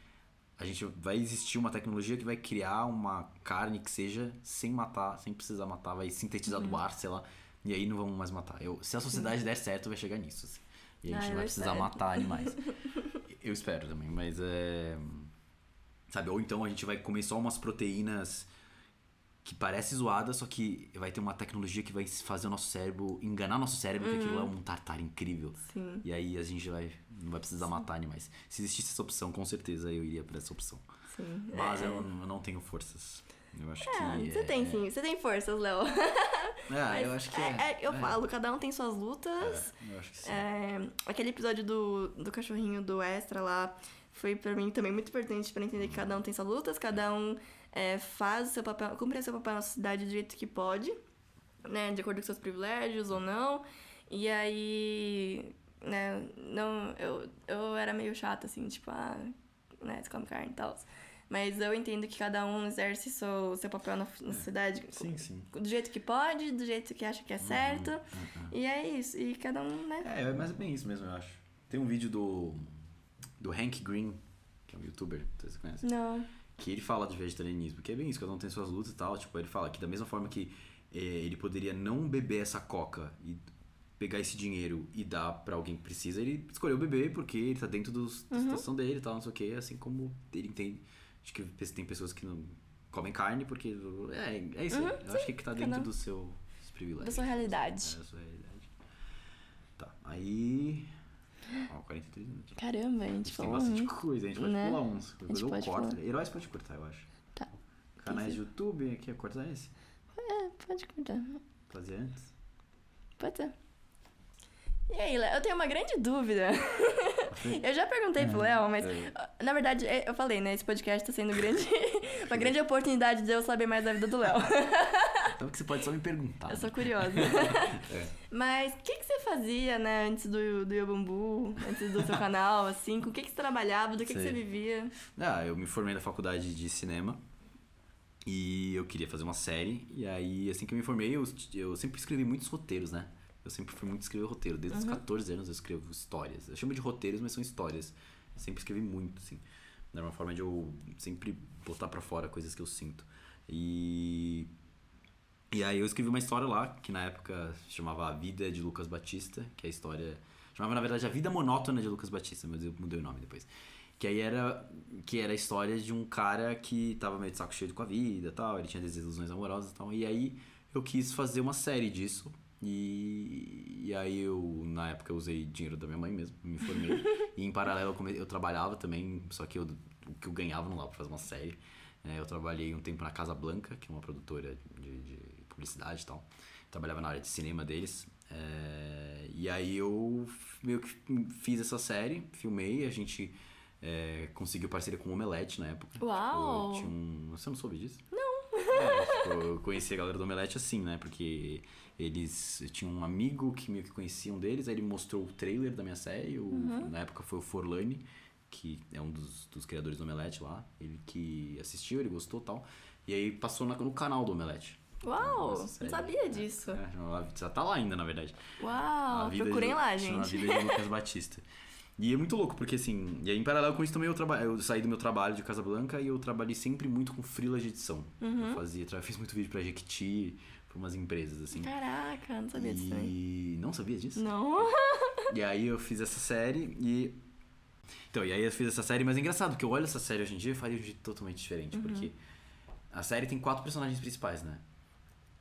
Speaker 2: a gente vai existir uma tecnologia que vai criar uma carne que seja sem matar, sem precisar matar, vai sintetizar
Speaker 1: Uhum.
Speaker 2: do ar, sei lá. E aí não vamos mais matar. Eu, se a sociedade der certo, vai chegar nisso. Assim. E a
Speaker 1: Ah,
Speaker 2: gente não vai precisar
Speaker 1: espero.
Speaker 2: matar animais. <laughs> Eu espero também, mas é. Sabe, ou então a gente vai comer só umas proteínas que parece zoada, só que vai ter uma tecnologia que vai fazer o nosso cérebro, enganar nosso cérebro que aquilo é um tartar incrível.
Speaker 1: sim.
Speaker 2: E aí a gente vai, não vai precisar matar animais. Se existisse essa opção, com certeza eu iria pra essa opção.
Speaker 1: Sim.
Speaker 2: Mas eu, eu não tenho forças. Eu acho
Speaker 1: Ah,
Speaker 2: que.
Speaker 1: você
Speaker 2: é-
Speaker 1: tem sim, você tem forças, Léo. <laughs>
Speaker 2: Ah, eu acho que é.
Speaker 1: eu
Speaker 2: é,
Speaker 1: falo, cada um tem suas lutas.
Speaker 2: é, eu acho que sim.
Speaker 1: É, aquele episódio do, do cachorrinho do Extra lá foi pra mim também muito importante pra entender que cada um tem suas lutas, cada um é, faz o seu papel, cumpre o seu papel na sociedade do jeito que pode, né, de acordo com seus privilégios ou não. E aí, né, não, eu, eu era meio chata assim, tipo, ah, né, você come carne e tal. Mas eu entendo que cada um exerce seu, seu papel na, na sociedade
Speaker 2: Sim, sim.
Speaker 1: do jeito que pode, do jeito que acha que é certo.
Speaker 2: uhum.
Speaker 1: E é isso. E cada um, né?
Speaker 2: É, é mais bem isso mesmo, eu acho. Tem um vídeo do. do Hank Green, que é um youtuber, você conhece.
Speaker 1: Não.
Speaker 2: que ele fala de vegetarianismo, que é bem isso, cada um tem suas lutas e tal. Tipo, ele fala que da mesma forma que eh, ele poderia não beber essa coca e pegar esse dinheiro e dar pra alguém que precisa, ele escolheu beber porque ele tá dentro dos, da situação dele e tal, não sei o que, assim como ele tem. Acho que tem pessoas que não comem carne porque. É, é isso aí. Eu acho que tá dentro
Speaker 1: um.
Speaker 2: do seu dos privilégios.
Speaker 1: Da sua realidade.
Speaker 2: É, da sua realidade. Tá, aí. Ó, 43 minutos.
Speaker 1: Caramba, a gente
Speaker 2: Tem
Speaker 1: falou
Speaker 2: bastante
Speaker 1: muito.
Speaker 2: coisa, a gente pode
Speaker 1: né?
Speaker 2: pular uns.
Speaker 1: Gente
Speaker 2: Eu corto.
Speaker 1: pular.
Speaker 2: Heróis pode cortar, eu acho.
Speaker 1: Tá.
Speaker 2: Canais de YouTube, aqui, cortar esse?
Speaker 1: É, pode cortar.
Speaker 2: Fazer antes?
Speaker 1: Pode ser. E aí, Léo, eu tenho uma grande dúvida. <laughs> <laughs> eu já perguntei pro Léo, mas
Speaker 2: É.
Speaker 1: na verdade, é, eu falei, né? Esse podcast tá sendo grande, <laughs> uma grande oportunidade de eu saber mais da vida do Léo. <laughs>
Speaker 2: Então que você pode só me perguntar.
Speaker 1: eu sou
Speaker 2: né?
Speaker 1: curiosa.
Speaker 2: É.
Speaker 1: Mas o que, que você fazia, né, antes do, do Yobambu, antes do seu canal, assim? Com o que, que você trabalhava, do que, que você vivia?
Speaker 2: Ah, eu me formei na faculdade de cinema e eu queria fazer uma série. E aí, assim que eu me formei, eu, eu sempre escrevi muitos roteiros, né? Eu sempre fui muito escrever roteiro. Desde os 14 anos eu escrevo histórias. Eu chamo de roteiros, mas são histórias. Eu sempre escrevi muito, assim. Era uma forma de eu sempre botar pra fora coisas que eu sinto. E. E aí eu escrevi uma história lá, que na época chamava A Vida de Lucas Batista, que é a história. Chamava, na verdade, A Vida Monótona de Lucas Batista, mas eu mudei o nome depois. Que aí era. Que era a história de um cara que tava meio de saco cheio com a vida tal, ele tinha desilusões amorosas e tal. E aí eu quis fazer uma série disso. E, e aí eu, na época, eu usei dinheiro da minha mãe mesmo, me formei. <laughs> e em paralelo eu, come- eu trabalhava também, só que eu, o que eu ganhava não dava pra fazer uma série. É, eu trabalhei um tempo na Casa Blanca, que é uma produtora de, de publicidade e tal. Trabalhava na área de cinema deles. É, e aí eu meio que fiz essa série, filmei, a gente é, conseguiu parceria com o Omelete na época.
Speaker 1: Uau!
Speaker 2: Tipo, um... Você não soube disso?
Speaker 1: Não!
Speaker 2: É, tipo, eu conheci a galera do Omelete assim, né? Porque eles tinham um amigo que meio que conhecia um deles, aí ele mostrou o trailer da minha série, o,
Speaker 1: Uhum.
Speaker 2: na época foi o Forlani, que é um dos, dos criadores do Omelete lá, ele que assistiu, ele gostou e tal, e aí passou na- no canal do Omelete.
Speaker 1: Uau! Não
Speaker 2: série.
Speaker 1: sabia disso.
Speaker 2: É, já tá lá ainda, na verdade.
Speaker 1: Uau! Procurem
Speaker 2: de-
Speaker 1: lá,
Speaker 2: chama A
Speaker 1: gente.
Speaker 2: vida de <laughs> Lucas Batista. E é muito louco, porque assim, e aí em paralelo com isso também eu, traba... eu saí do meu trabalho de Casablanca e eu trabalhei sempre muito com freela de edição.
Speaker 1: Uhum.
Speaker 2: Eu fazia, tra- fiz muito vídeo pra Jequiti, pra umas empresas, assim.
Speaker 1: Caraca, não sabia disso.
Speaker 2: E não sabia disso?
Speaker 1: Não. <laughs>
Speaker 2: E aí eu fiz essa série e. Então, e aí eu fiz essa série, mas é engraçado, porque eu olho essa série hoje em dia e faria de um jeito totalmente diferente,
Speaker 1: Uhum.
Speaker 2: porque a série tem quatro personagens principais, né?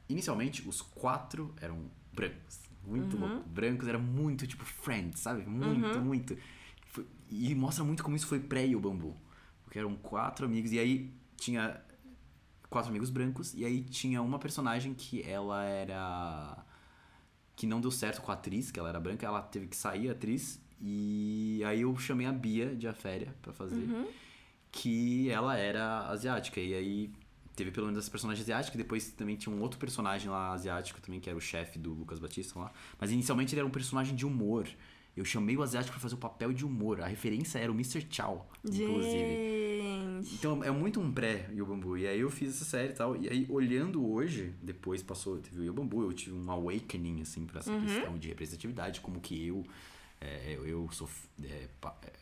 Speaker 2: Inicialmente, os quatro eram brancos. Muito
Speaker 1: Uhum.
Speaker 2: louco. Brancos era muito tipo Friends, sabe? Muito,
Speaker 1: Uhum.
Speaker 2: muito. E mostra muito como isso foi pré e o bambu. Porque eram quatro amigos, e aí tinha quatro amigos brancos, e aí tinha uma personagem que ela era. que não deu certo com a atriz, que ela era branca, ela teve que sair, a atriz, e aí eu chamei a Bia de Aféria pra fazer,
Speaker 1: Uhum.
Speaker 2: que ela era asiática, e aí teve pelo menos essa personagem asiática, e depois também tinha um outro personagem lá asiático também, que era o chefe do Lucas Batista lá, mas inicialmente ele era um personagem de humor. Eu chamei o asiático pra fazer o papel de humor. A referência era o Mr. Chow, inclusive.
Speaker 1: Gente.
Speaker 2: Então é muito um pré Yobambu. E aí eu fiz essa série e tal. E aí, olhando hoje, depois passou, teve o Yobambu, eu tive um awakening, assim, pra essa questão de representatividade, como que eu, é, eu, sou. é, é,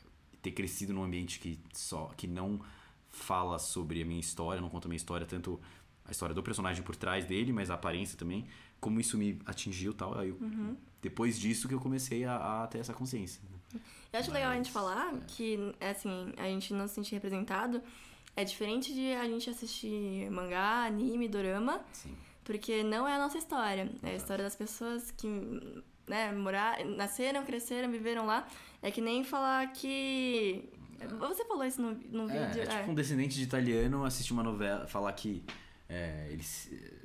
Speaker 2: ter crescido num ambiente que só. que não fala sobre a minha história, não conta a minha história, tanto a história do personagem por trás dele, mas a aparência também, como isso me atingiu tal. Aí eu, depois disso que eu comecei a, a ter essa consciência.
Speaker 1: Eu acho legal a gente
Speaker 2: Mas,
Speaker 1: falar
Speaker 2: é.
Speaker 1: que, assim, a gente não se sentir representado é diferente de a gente assistir mangá, anime, dorama,
Speaker 2: Sim.
Speaker 1: porque não é a nossa história. É a história das pessoas que, né, morar, nasceram, cresceram, viveram lá. É que nem falar que. Você falou isso no, no
Speaker 2: É,
Speaker 1: vídeo.
Speaker 2: é tipo um descendente de italiano assistir uma novela, falar que é, ele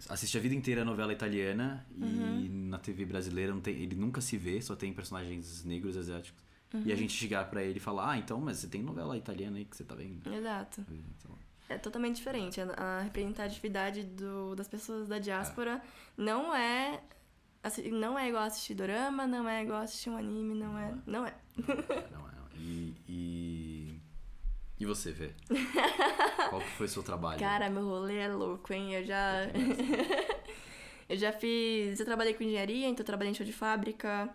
Speaker 2: assiste a vida inteira a novela italiana e
Speaker 1: Uhum.
Speaker 2: na TV brasileira não tem, ele nunca se vê, só tem personagens negros asiáticos.
Speaker 1: Uhum.
Speaker 2: E a gente chegar pra ele e falar, ah, então, mas você tem novela italiana aí que você tá vendo.
Speaker 1: Exato.
Speaker 2: Então,
Speaker 1: É totalmente diferente. A, a representatividade do, das pessoas da diáspora não é. Não é igual assistir dorama, não é igual assistir um anime, não é. Não é.
Speaker 2: não é. E, e, e você, Vê? <laughs> Qual que foi o seu trabalho?
Speaker 1: Cara, meu rolê é louco, hein? Eu já. <laughs> eu já fiz. Eu trabalhei com engenharia, então eu trabalhei em show de fábrica,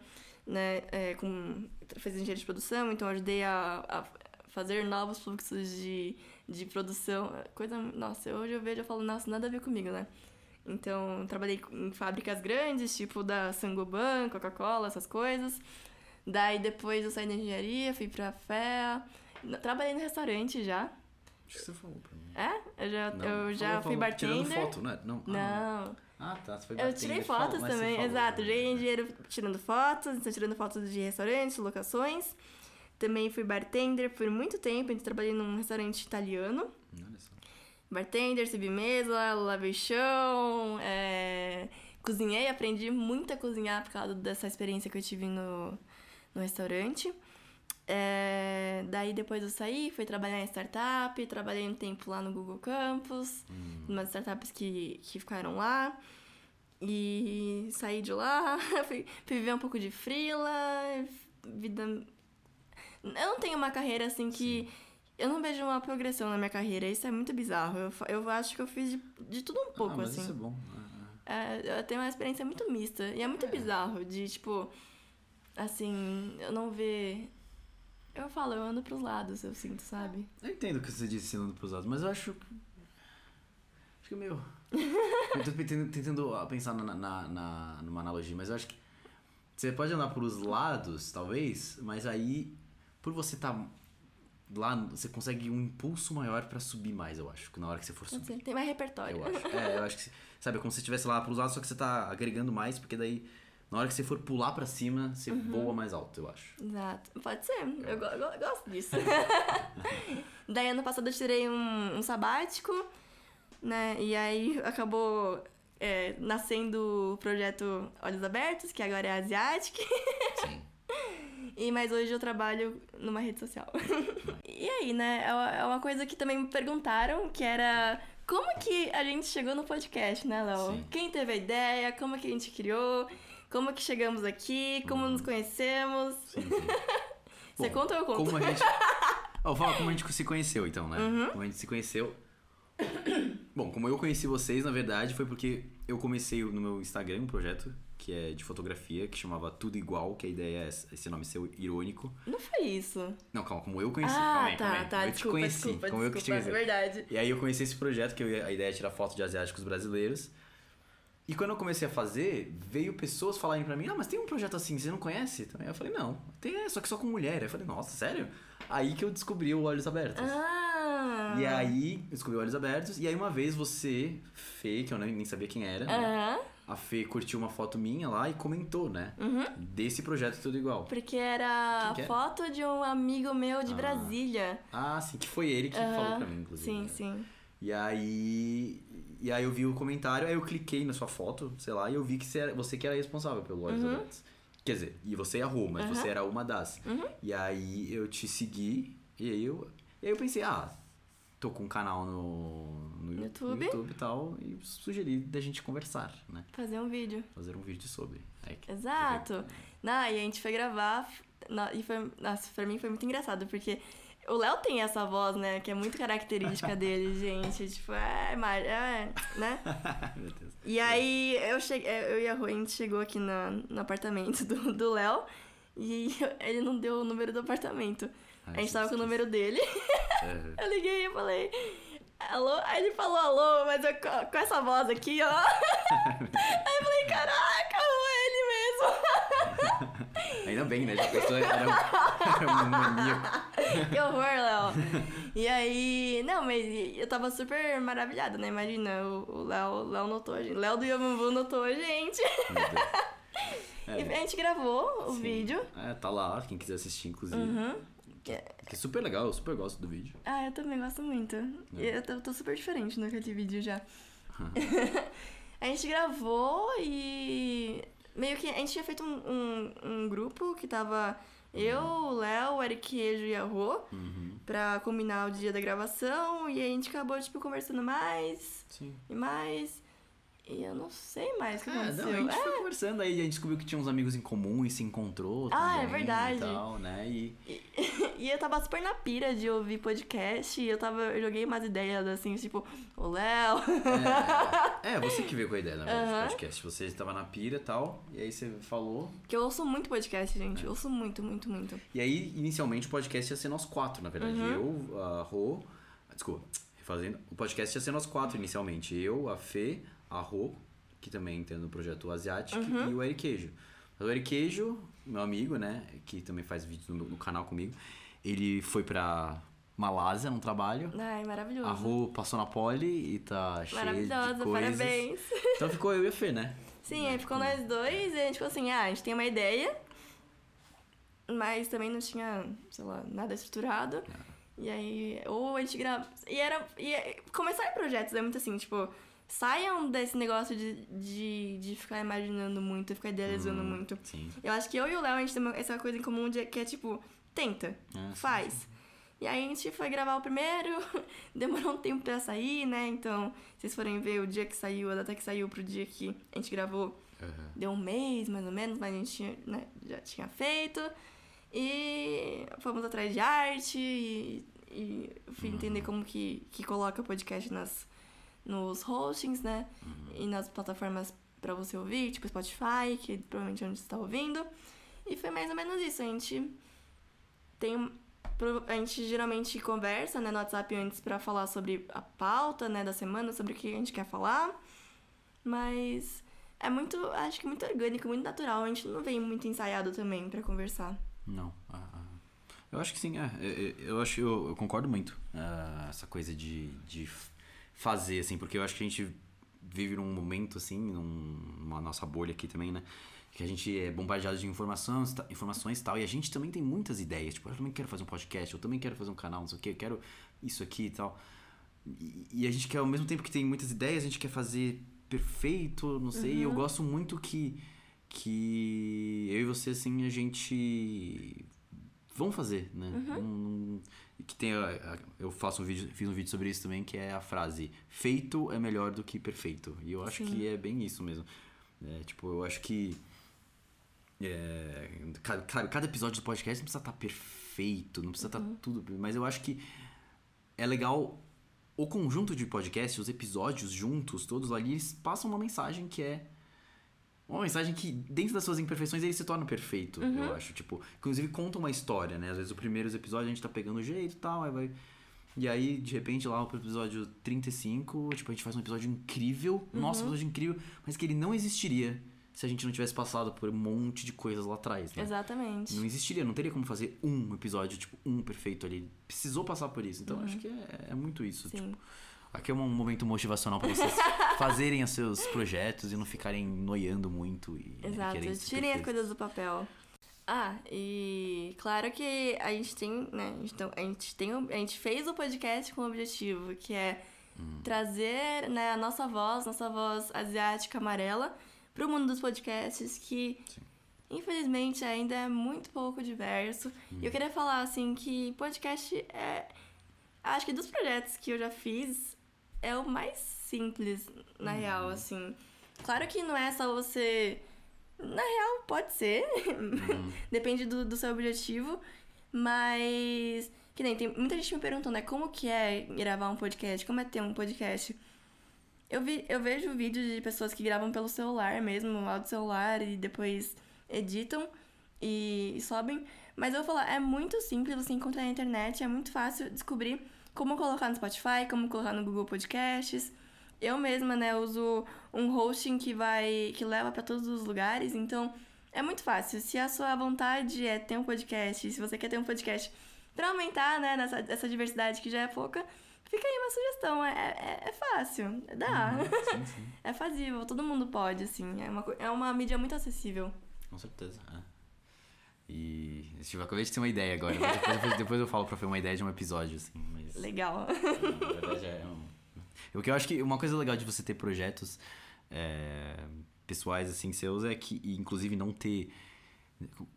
Speaker 1: né? É, com. Fiz engenharia de produção, então eu ajudei a, a fazer novos fluxos de, de produção. Coisa. Nossa, hoje eu vejo e falo, nossa, nada a ver comigo, né? Então, trabalhei em fábricas grandes, tipo da Sangoban, Coca-Cola, essas coisas. Daí depois eu saí da engenharia, fui pra FEA. Trabalhei no restaurante já.
Speaker 2: Acho que você falou pra mim.
Speaker 1: É? Eu já,
Speaker 2: Não,
Speaker 1: eu já
Speaker 2: falou,
Speaker 1: fui
Speaker 2: falou.
Speaker 1: bartender.
Speaker 2: Tirando foto, né? Não. Ah,
Speaker 1: Não.
Speaker 2: Ah, tá. Você foi
Speaker 1: Eu
Speaker 2: bartender,
Speaker 1: tirei
Speaker 2: fala-
Speaker 1: fotos
Speaker 2: você
Speaker 1: também,
Speaker 2: falou,
Speaker 1: exato.
Speaker 2: né?
Speaker 1: Já em engenheiro tirando fotos, então tirando fotos de restaurantes, locações. Também fui bartender por muito tempo, então trabalhei num restaurante italiano.
Speaker 2: Olha só.
Speaker 1: Bartender, subi mesa, lavei chão, é... cozinhei, aprendi muito a cozinhar por causa dessa experiência que eu tive no, no restaurante. É, Daí depois eu saí, fui trabalhar em startup, trabalhei um tempo lá no Google Campus,
Speaker 2: Hum.
Speaker 1: umas startups que, que ficaram lá. E saí de lá, <laughs> fui, fui viver um pouco de freela, vida... Eu não tenho uma carreira assim que... Eu não vejo uma progressão na minha carreira, isso é muito bizarro. Eu, eu acho que eu fiz de, de tudo um pouco,
Speaker 2: ah, mas
Speaker 1: assim.
Speaker 2: isso é bom. Ah.
Speaker 1: É, eu tenho uma experiência muito mista. E é muito
Speaker 2: É.
Speaker 1: bizarro de, tipo, assim, eu não ver. Eu falo, eu ando pros lados, eu sinto, sabe?
Speaker 2: Eu entendo o que você disse sendo pros lados, mas eu acho. Acho que é meio. eu tô tentando, tentando pensar na, na, na- numa analogia, mas eu acho que. Você pode andar pros lados, talvez, mas aí, por você estar lá, você consegue um impulso maior pra subir mais, eu acho, na hora que você for subir.
Speaker 1: Tem mais repertório.
Speaker 2: Eu acho. É, eu acho que. Sabe, é como se você estivesse lá pros lados, só que você tá agregando mais, porque daí, na hora que você for pular pra cima, você
Speaker 1: Uhum.
Speaker 2: voa mais alto, eu acho.
Speaker 1: Exato. Pode ser. Eu, go- eu gosto disso. <laughs> <laughs> Daí ano passado eu tirei um, um sabático, né? E aí acabou é, nascendo o projeto Olhos Abertos, que agora é Asiatic.
Speaker 2: Sim. <laughs>
Speaker 1: E mas hoje eu trabalho numa rede social. e aí, né? É uma- é uma coisa que também me perguntaram, que era como que a gente chegou no podcast, né, Léo? Quem teve a ideia? Como que a gente criou? Como que chegamos aqui? Como nos conhecemos?
Speaker 2: Sim, sim. <laughs>
Speaker 1: Você
Speaker 2: Bom,
Speaker 1: conta ou eu conto?
Speaker 2: Como a gente. <laughs> Vou falar como a gente se conheceu, então, né?
Speaker 1: Uhum.
Speaker 2: Como a gente se conheceu. Bom, como eu conheci vocês, na verdade, foi porque eu comecei no meu Instagram um projeto que é de fotografia, que chamava Tudo Igual, que a ideia é esse nome ser irônico.
Speaker 1: Não foi isso.
Speaker 2: Não, calma, como eu conheci.
Speaker 1: ah,
Speaker 2: calma aí,
Speaker 1: tá,
Speaker 2: calma aí.
Speaker 1: tá.
Speaker 2: eu
Speaker 1: desculpa,
Speaker 2: te conheci.
Speaker 1: desculpa,
Speaker 2: como eu que te
Speaker 1: desculpa.
Speaker 2: conheci.
Speaker 1: Verdade.
Speaker 2: E aí eu conheci esse projeto, que eu- a ideia é tirar foto de asiáticos brasileiros. E quando eu comecei a fazer, veio pessoas falarem pra mim, ah, mas tem um projeto assim, você não conhece? Também eu falei, não, tem, é, só que só com mulher. Eu falei, nossa, sério? Aí que eu descobri o Olhos Abertos.
Speaker 1: Ah.
Speaker 2: E aí, descobri o Olhos Abertos, e aí uma vez você, Fê, que eu nem sabia quem era, né? A Fê curtiu uma foto minha lá e comentou, né?
Speaker 1: Uhum.
Speaker 2: Desse projeto Tudo Igual.
Speaker 1: Porque era
Speaker 2: que é?
Speaker 1: foto de um amigo meu de
Speaker 2: Ah.
Speaker 1: Brasília.
Speaker 2: Ah, sim, que foi ele que
Speaker 1: Aham.
Speaker 2: falou pra mim, inclusive.
Speaker 1: Sim,
Speaker 2: né?
Speaker 1: sim.
Speaker 2: E aí. E aí eu vi o comentário, aí eu cliquei na sua foto, sei lá, e eu vi que você, era, você que era responsável pelo Olhos
Speaker 1: Uhum.
Speaker 2: Abertos. Quer dizer, e você errou, mas
Speaker 1: Aham.
Speaker 2: você era uma das.
Speaker 1: Uhum.
Speaker 2: E aí eu te segui, e aí eu, e aí eu pensei, ah, tô com um canal no, no
Speaker 1: YouTube.
Speaker 2: YouTube e tal, e sugeri da gente conversar, né?
Speaker 1: Fazer um vídeo.
Speaker 2: Fazer um vídeo sobre. Aí que-
Speaker 1: Exato. Não, e a gente foi gravar. E foi, nossa, pra mim foi muito engraçado, porque o Léo tem essa voz, né? Que é muito característica <laughs> dele, gente. Tipo, é, mar- é né? <laughs>
Speaker 2: Meu Deus.
Speaker 1: E aí eu cheguei, eu e a Rui, a gente chegou aqui na, no apartamento do do Léo e <laughs> ele não deu o número do apartamento.
Speaker 2: Ai,
Speaker 1: a gente tava com o número dele.
Speaker 2: Aham.
Speaker 1: Eu liguei e falei, alô? Aí ele falou alô, mas eu, co- com essa voz aqui, ó. Aí eu falei, caraca, é ele mesmo.
Speaker 2: Ainda bem, né? Já a pessoa era, um- era um maníaco. <laughs>
Speaker 1: que horror, Léo. E aí, não, mas eu tava super maravilhada, né? Imagina, o Léo, Léo notou a gente. Léo do Yamambu notou a gente.
Speaker 2: Deus. <laughs>
Speaker 1: E
Speaker 2: É,
Speaker 1: a gente gravou o
Speaker 2: sim.
Speaker 1: vídeo.
Speaker 2: É, tá lá, quem quiser assistir, inclusive.
Speaker 1: Uhum.
Speaker 2: Que é super legal, eu super gosto do vídeo.
Speaker 1: Ah, eu também gosto muito.
Speaker 2: É.
Speaker 1: eu tô, tô super diferente naquele vídeo já. <laughs> a gente gravou e. Meio que a gente tinha feito um, um, um grupo que tava eu, o Léo, o Eric Queijo e a Rô
Speaker 2: Uhum.
Speaker 1: pra combinar o dia da gravação. E a gente acabou, tipo, conversando mais
Speaker 2: Sim.
Speaker 1: e mais. E eu não sei mais o que
Speaker 2: É, não,
Speaker 1: aconteceu.
Speaker 2: a gente
Speaker 1: É,
Speaker 2: foi conversando aí, a gente descobriu que tinha uns amigos em comum e se encontrou
Speaker 1: Ah, é
Speaker 2: também
Speaker 1: verdade.
Speaker 2: E tal, né? E <laughs>
Speaker 1: E eu tava super na pira de ouvir podcast e eu tava. Eu joguei umas ideias assim, tipo, o Léo.
Speaker 2: é, é, você que veio com a ideia, na verdade, do
Speaker 1: Aham.
Speaker 2: podcast. Você estava na pira e tal, e aí você falou.
Speaker 1: Que eu ouço muito podcast, gente.
Speaker 2: É.
Speaker 1: Eu ouço muito, muito, muito.
Speaker 2: E aí, inicialmente, o podcast ia ser nós quatro, na verdade.
Speaker 1: Uhum.
Speaker 2: Eu, a Rô. Desculpa, refazendo. O podcast ia ser nós quatro inicialmente. Eu, a Fê, a Rô, que também tem no projeto Asiático,
Speaker 1: Uhum.
Speaker 2: e o Eric Queijo. O Eric Queijo, meu amigo, né, que também faz vídeo no, no canal comigo, ele foi pra Malásia num trabalho.
Speaker 1: Ai, maravilhoso.
Speaker 2: A Rô passou na poli e tá cheia de
Speaker 1: Maravilhosa,
Speaker 2: coisas.
Speaker 1: parabéns.
Speaker 2: Então ficou eu e a Fê, né?
Speaker 1: Sim, aí ficou nós dois e a gente ficou assim, ah, a gente tem uma ideia, mas também não tinha, sei lá, nada estruturado. E aí, ou a gente grava. E era. E é- começar projetos é muito assim, tipo, saiam desse negócio de, de, de ficar imaginando muito, ficar idealizando
Speaker 2: Hum,
Speaker 1: muito.
Speaker 2: Sim.
Speaker 1: Eu acho que eu e o Léo, a gente tem essa coisa em comum de, que é tipo, tenta,
Speaker 2: É, sim,
Speaker 1: faz. E aí a gente foi gravar o primeiro, <laughs> demorou um tempo pra sair, né? Então, se vocês forem ver o dia que saiu, a data que saiu pro dia que a gente gravou,
Speaker 2: Aham.
Speaker 1: deu um mês mais ou menos, mas a gente tinha, né, já tinha feito. E fomos atrás de arte e, e fui entender como que, que coloca podcast nas, nos hostings, né? E nas plataformas pra você ouvir, tipo Spotify, que provavelmente é onde você tá ouvindo. E foi mais ou menos isso. A gente tem. A gente geralmente conversa né, no WhatsApp antes pra falar sobre a pauta né, da semana, sobre o que a gente quer falar. Mas é muito, acho que muito orgânico, muito natural. A gente não vem muito ensaiado também pra conversar.
Speaker 2: Não. ah, ah. Eu acho que sim, é. É, é, Eu acho eu, eu concordo muito. ah, essa coisa de, de fazer, assim, porque eu acho que a gente vive num momento, assim, num- numa nossa bolha aqui também, né? Que a gente é bombardeado de informações, informações e tal, e a gente também tem muitas ideias. Tipo, eu também quero fazer um podcast, eu também quero fazer um canal, não sei o que, eu quero isso aqui e tal. E, e a gente quer, ao mesmo tempo que tem muitas ideias, a gente quer fazer perfeito, não sei. Eu gosto muito que, que eu e você, assim, a gente. Vamos fazer, né? Não- não- que tem. a- a- Eu faço um vídeo, fiz um vídeo sobre isso também, que é a frase: feito é melhor do que perfeito. E eu acho
Speaker 1: Sim.
Speaker 2: que é bem isso mesmo. É, tipo, eu acho que. É, cada, cada- cada episódio do podcast não precisa estar perfeito, não precisa estar tudo. Mas eu acho que é legal o conjunto de podcasts, os episódios juntos, todos ali, eles passam uma mensagem que é. Uma mensagem que, dentro das suas imperfeições, ele se torna perfeito, eu acho. Tipo, inclusive conta uma história, né? Às vezes, os primeiros episódios a gente tá pegando o jeito e tal, aí vai. E aí, de repente, lá pro episódio 35, tipo, a gente faz um episódio incrível. Nossa, um episódio incrível, mas que ele não existiria se a gente não tivesse passado por um monte de coisas lá atrás, né?
Speaker 1: Exatamente.
Speaker 2: Não existiria, não teria como fazer um episódio, tipo, um perfeito ali. Precisou passar por isso. Então, acho que é, é muito isso.
Speaker 1: Sim.
Speaker 2: Tipo, aqui é um momento motivacional pra vocês <laughs> fazerem os seus projetos e não ficarem noiando muito e
Speaker 1: Exato.
Speaker 2: querem ser
Speaker 1: Tirem as coisas do papel. Ah, e claro que a gente tem, né? tem- A gente, tem, a gente fez o podcast com o objetivo, que é
Speaker 2: Hum.
Speaker 1: trazer né, a nossa voz, nossa voz asiática amarela, pro mundo dos podcasts, que infelizmente ainda é muito pouco diverso. E eu queria falar assim que podcast é. Acho que dos projetos que eu já fiz, é o mais simples, na real, assim. Claro que não é só você. Na real, pode ser. <laughs> Depende do, do seu objetivo. Mas. Que nem tem muita gente me perguntando, né? Como que é gravar um podcast? Como é ter um podcast? Eu, vi, eu vejo vídeos de pessoas que gravam pelo celular mesmo, áudio celular, e depois editam e, e sobem. Mas eu vou falar, é muito simples você encontrar na internet, é muito fácil descobrir como colocar no Spotify, como colocar no Google Podcasts. Eu mesma, né, uso um hosting que vai que leva para todos os lugares, então é muito fácil. Se a sua vontade é ter um podcast, se você quer ter um podcast para aumentar, né, nessa essa diversidade que já é pouca, fica aí uma sugestão. É, é, é fácil, dá.
Speaker 2: Sim, <laughs> sim.
Speaker 1: É fazível, todo mundo pode, assim. É uma, é uma mídia muito acessível.
Speaker 2: Com certeza. é. E. Tipo, acabei de ter uma ideia agora. mas Depois, depois, depois eu falo pra Fê uma ideia de um episódio, assim. Mas.
Speaker 1: Legal.
Speaker 2: Na verdade é um... O que eu acho que uma coisa legal de você ter projetos é, pessoais assim seus é que, inclusive, não ter.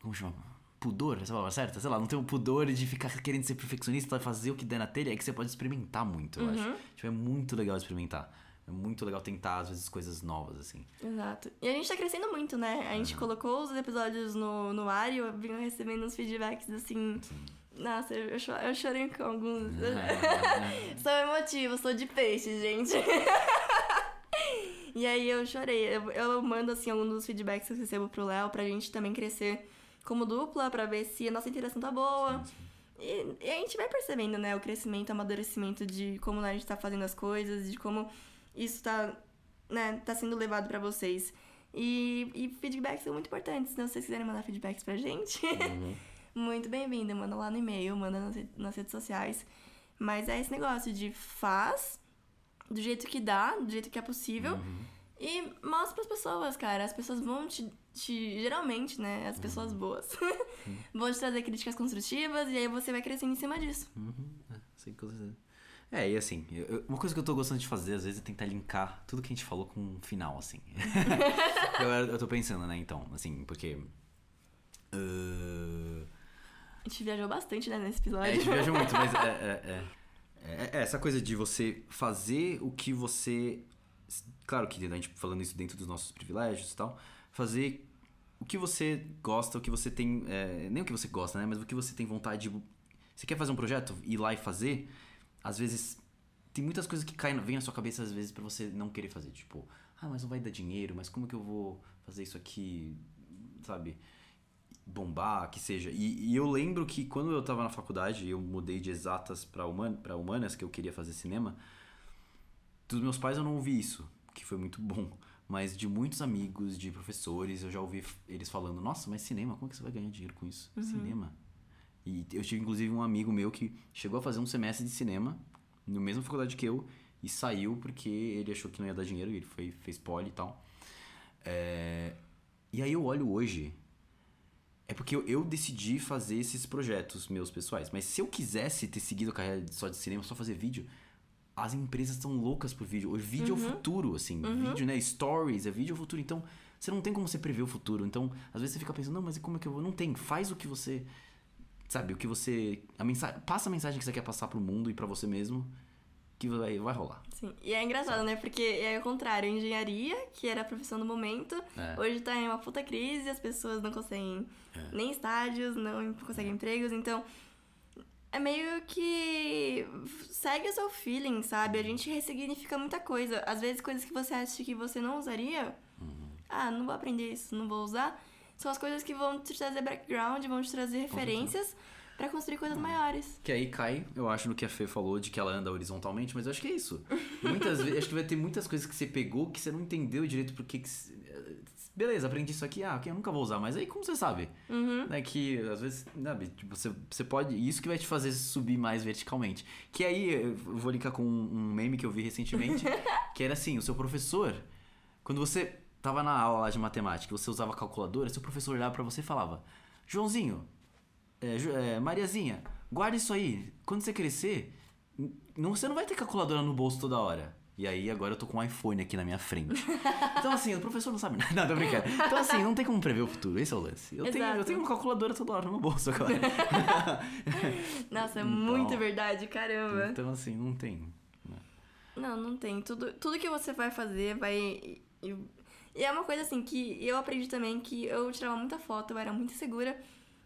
Speaker 2: Como chama? Pudor, essa é palavra certa? Sei lá, não ter um pudor de ficar querendo ser perfeccionista e fazer o que der na telha, é que você pode experimentar muito, eu acho. Tipo, é muito legal experimentar. É muito legal tentar, às vezes, coisas novas, assim.
Speaker 1: Exato. E a gente tá crescendo muito, né? A gente colocou os episódios no, no ar e eu vim recebendo uns feedbacks assim. Nossa, eu, eu chorei com alguns. <laughs> sou emotiva, sou de peixe, gente. <laughs> e aí eu chorei. Eu, eu mando assim alguns dos feedbacks que eu recebo pro Léo pra gente também crescer como dupla, pra ver se a nossa interação tá boa. E, e a gente vai percebendo, né, o crescimento, o amadurecimento de como a gente tá fazendo as coisas, de como isso tá, né, tá sendo levado pra vocês. E, e feedbacks são muito importantes, então se vocês quiserem mandar feedbacks pra gente, <laughs> muito bem-vindo. Manda lá no e-mail, manda nas, re- nas redes sociais. Mas é esse negócio de faz do jeito que dá, do jeito que é possível. E mostra pras pessoas, cara. As pessoas vão te. te- geralmente, né? As pessoas boas <laughs> vão te trazer críticas construtivas e aí você vai crescendo em cima disso.
Speaker 2: Uhum, é, sim, com certeza. É, e assim, eu- uma coisa que eu tô gostando de fazer, às vezes, é tentar linkar tudo que a gente falou com um final, assim. <laughs> eu, eu tô pensando, né, então, assim, porque. ah,
Speaker 1: A gente viajou bastante, né, nesse
Speaker 2: é, a
Speaker 1: episódio.
Speaker 2: gente viaja muito, mas é, é, é- <laughs> é- é essa coisa de você fazer o que você. Claro que a gente falando isso dentro dos nossos privilégios e tal, fazer o que você gosta, o que você tem. é, nem o que você gosta, né? Mas o que você tem vontade de. Você quer fazer um projeto, ir lá e fazer, às vezes tem muitas coisas que caem, vêm na sua cabeça às vezes pra você não querer fazer. Tipo, ah, mas não vai dar dinheiro, mas como que eu vou fazer isso aqui, sabe? Bombar, que seja. E, e eu lembro que quando eu tava na faculdade, eu mudei de exatas pra, human, pra humanas, que eu queria fazer cinema. Dos meus pais eu não ouvi isso, que foi muito bom. Mas de muitos amigos, de professores, eu já ouvi eles falando: Nossa, mas cinema, como é que você vai ganhar dinheiro com isso? Cinema. E eu tive inclusive um amigo meu que chegou a fazer um semestre de cinema, na mesma faculdade que eu, e saiu porque ele achou que não ia dar dinheiro, ele foi, fez poli e tal. É, E aí eu olho hoje. É porque eu, eu decidi fazer esses projetos meus pessoais. Mas se eu quisesse ter seguido a carreira só de cinema, só fazer vídeo, as empresas estão loucas por vídeo. Hoje, vídeo
Speaker 1: Uhum.
Speaker 2: é o futuro, assim. Vídeo, né? Stories, é vídeo é o futuro. Então, você não tem como você prever o futuro. Então, às vezes você fica pensando, não, mas e como é que eu vou? Não tem. Faz o que você. Sabe, o que você. A mensagem, passa a mensagem que você quer passar pro mundo e pra você mesmo, que vai, vai rolar.
Speaker 1: Sim. E é engraçado, né? Porque é o contrário. Engenharia, que era a profissão do momento,
Speaker 2: É.
Speaker 1: hoje tá em uma puta crise, as pessoas não conseguem nem estágios, não conseguem empregos, então. É meio que segue o seu feeling, sabe? A gente ressignifica muita coisa. Às vezes, coisas que você acha que você não usaria, ah, não vou aprender isso, não vou usar. São as coisas que vão te trazer background, vão te trazer referências pra construir coisas maiores.
Speaker 2: Que aí cai, eu acho, no que a Fê falou de que ela anda horizontalmente, mas eu acho que é isso. Muitas vezes, acho que vai ter muitas coisas que você pegou que você não entendeu direito porque que. Beleza, aprendi isso aqui, ah, ok, eu nunca vou usar, mas aí como você sabe?
Speaker 1: Uhum.
Speaker 2: Né, que às vezes, sabe, tipo, você, você pode. Isso que vai te fazer subir mais verticalmente. Que aí eu vou linkar com um meme que eu vi recentemente, <laughs> que era assim, o seu professor, quando você tava na aula lá de matemática, você usava calculadora, seu professor olhava pra você e falava, Joãozinho, é, é, Mariazinha, guarda isso aí. Quando você crescer, não, você não vai ter calculadora no bolso toda hora. E aí, agora eu tô com um iPhone aqui na minha frente. <laughs> Então, assim, o professor não sabe nada. <laughs> Não, tô brincando. Então, assim, não tem como prever o futuro. Esse é o lance. Eu, tenho, eu tenho uma calculadora toda hora no meu bolso agora. <laughs>
Speaker 1: Nossa, é
Speaker 2: Então-
Speaker 1: muito verdade, caramba.
Speaker 2: então, assim, não tem. né?
Speaker 1: Não, não tem. Tudo, tudo que você vai fazer vai. E, é uma coisa assim que eu aprendi também que eu tirava muita foto, eu era muito insegura.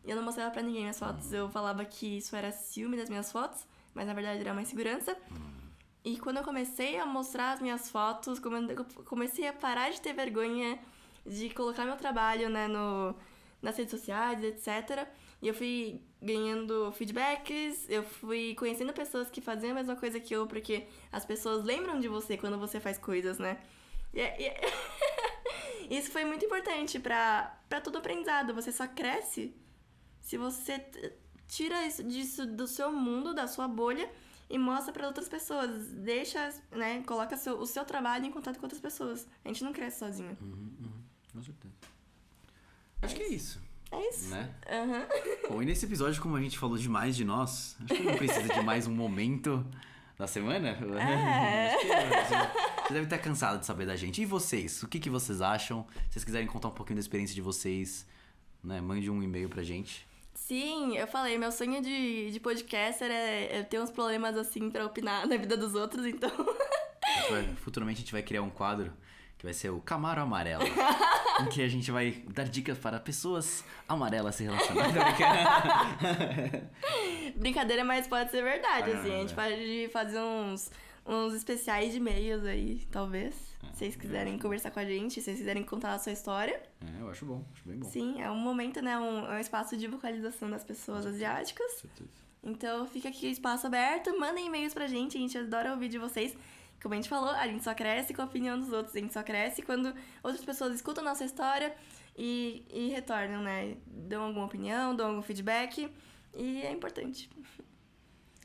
Speaker 1: E eu não mostrava pra ninguém minhas fotos. Eu falava que isso era ciúme das minhas fotos, mas na verdade era uma insegurança. E quando eu comecei a mostrar as minhas fotos, comecei a parar de ter vergonha de colocar meu trabalho né, no, nas redes sociais, etc. E eu fui ganhando feedbacks, eu fui conhecendo pessoas que faziam a mesma coisa que eu, porque as pessoas lembram de você quando você faz coisas, né? E, é- e- <laughs> isso foi muito importante pra, pra todo aprendizado. Você só cresce se você tira isso disso do seu mundo, da sua bolha e mostra pra outras pessoas. Deixa, né, coloca seu- o seu trabalho em contato com outras pessoas. A gente não cresce sozinho.
Speaker 2: Com certeza. Acho que é isso,
Speaker 1: É isso.
Speaker 2: né?
Speaker 1: Aham. <laughs>
Speaker 2: Bom, e nesse episódio, como a gente falou demais de nós, acho que não precisa de mais um momento da semana.
Speaker 1: É. <laughs>
Speaker 2: Acho que você, você deve estar cansado de saber da gente. E vocês? O que, que vocês acham? Se vocês quiserem contar um pouquinho da experiência de vocês, né, mande um e-mail pra gente.
Speaker 1: Sim, eu falei, meu sonho de, de podcaster é, é ter uns problemas assim pra opinar na vida dos outros, então.
Speaker 2: Vai- futuramente a gente vai criar um quadro que vai ser o Camaro Amarelo. <laughs> em que a gente vai dar dicas para pessoas amarelas se relacionando. Brincando. <laughs>
Speaker 1: Brincadeira, mas pode ser verdade,
Speaker 2: Ah,
Speaker 1: assim. A gente
Speaker 2: é.
Speaker 1: pode fazer uns, uns especiais de e-mails aí, talvez. Se vocês quiserem conversar com a gente, se vocês quiserem contar a sua história.
Speaker 2: é, eu acho bom, acho bem bom.
Speaker 1: Sim, é um momento, né? Um, é um espaço de vocalização das pessoas asiáticas.
Speaker 2: Com certeza.
Speaker 1: Então fica aqui o espaço aberto, mandem e-mails pra gente, a gente adora ouvir de vocês. Como a gente falou, a gente só cresce com a opinião dos outros, a gente só cresce quando outras pessoas escutam a nossa história e, e retornam, né? Dão alguma opinião, dão algum feedback. E é importante.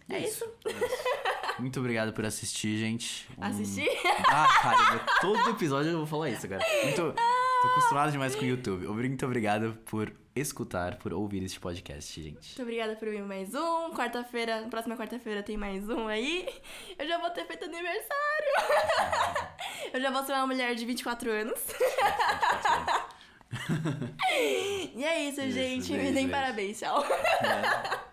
Speaker 1: É isso.
Speaker 2: É isso. Muito obrigado por assistir, gente. Um-
Speaker 1: Assistir? <laughs>
Speaker 2: Ah, cara, todo episódio eu vou falar isso, cara. Muito... Tô acostumado demais com o YouTube. Muito obrigado por escutar, por ouvir este podcast, gente.
Speaker 1: Muito obrigada por vir mais um. Quarta-feira, próxima quarta-feira tem mais um aí. Eu já vou ter feito aniversário. <laughs> Eu já vou ser uma mulher de 24 anos. <laughs> E é isso,
Speaker 2: Isso,
Speaker 1: gente.
Speaker 2: beijo,
Speaker 1: Me deem
Speaker 2: beijo.
Speaker 1: parabéns. Tchau.
Speaker 2: É.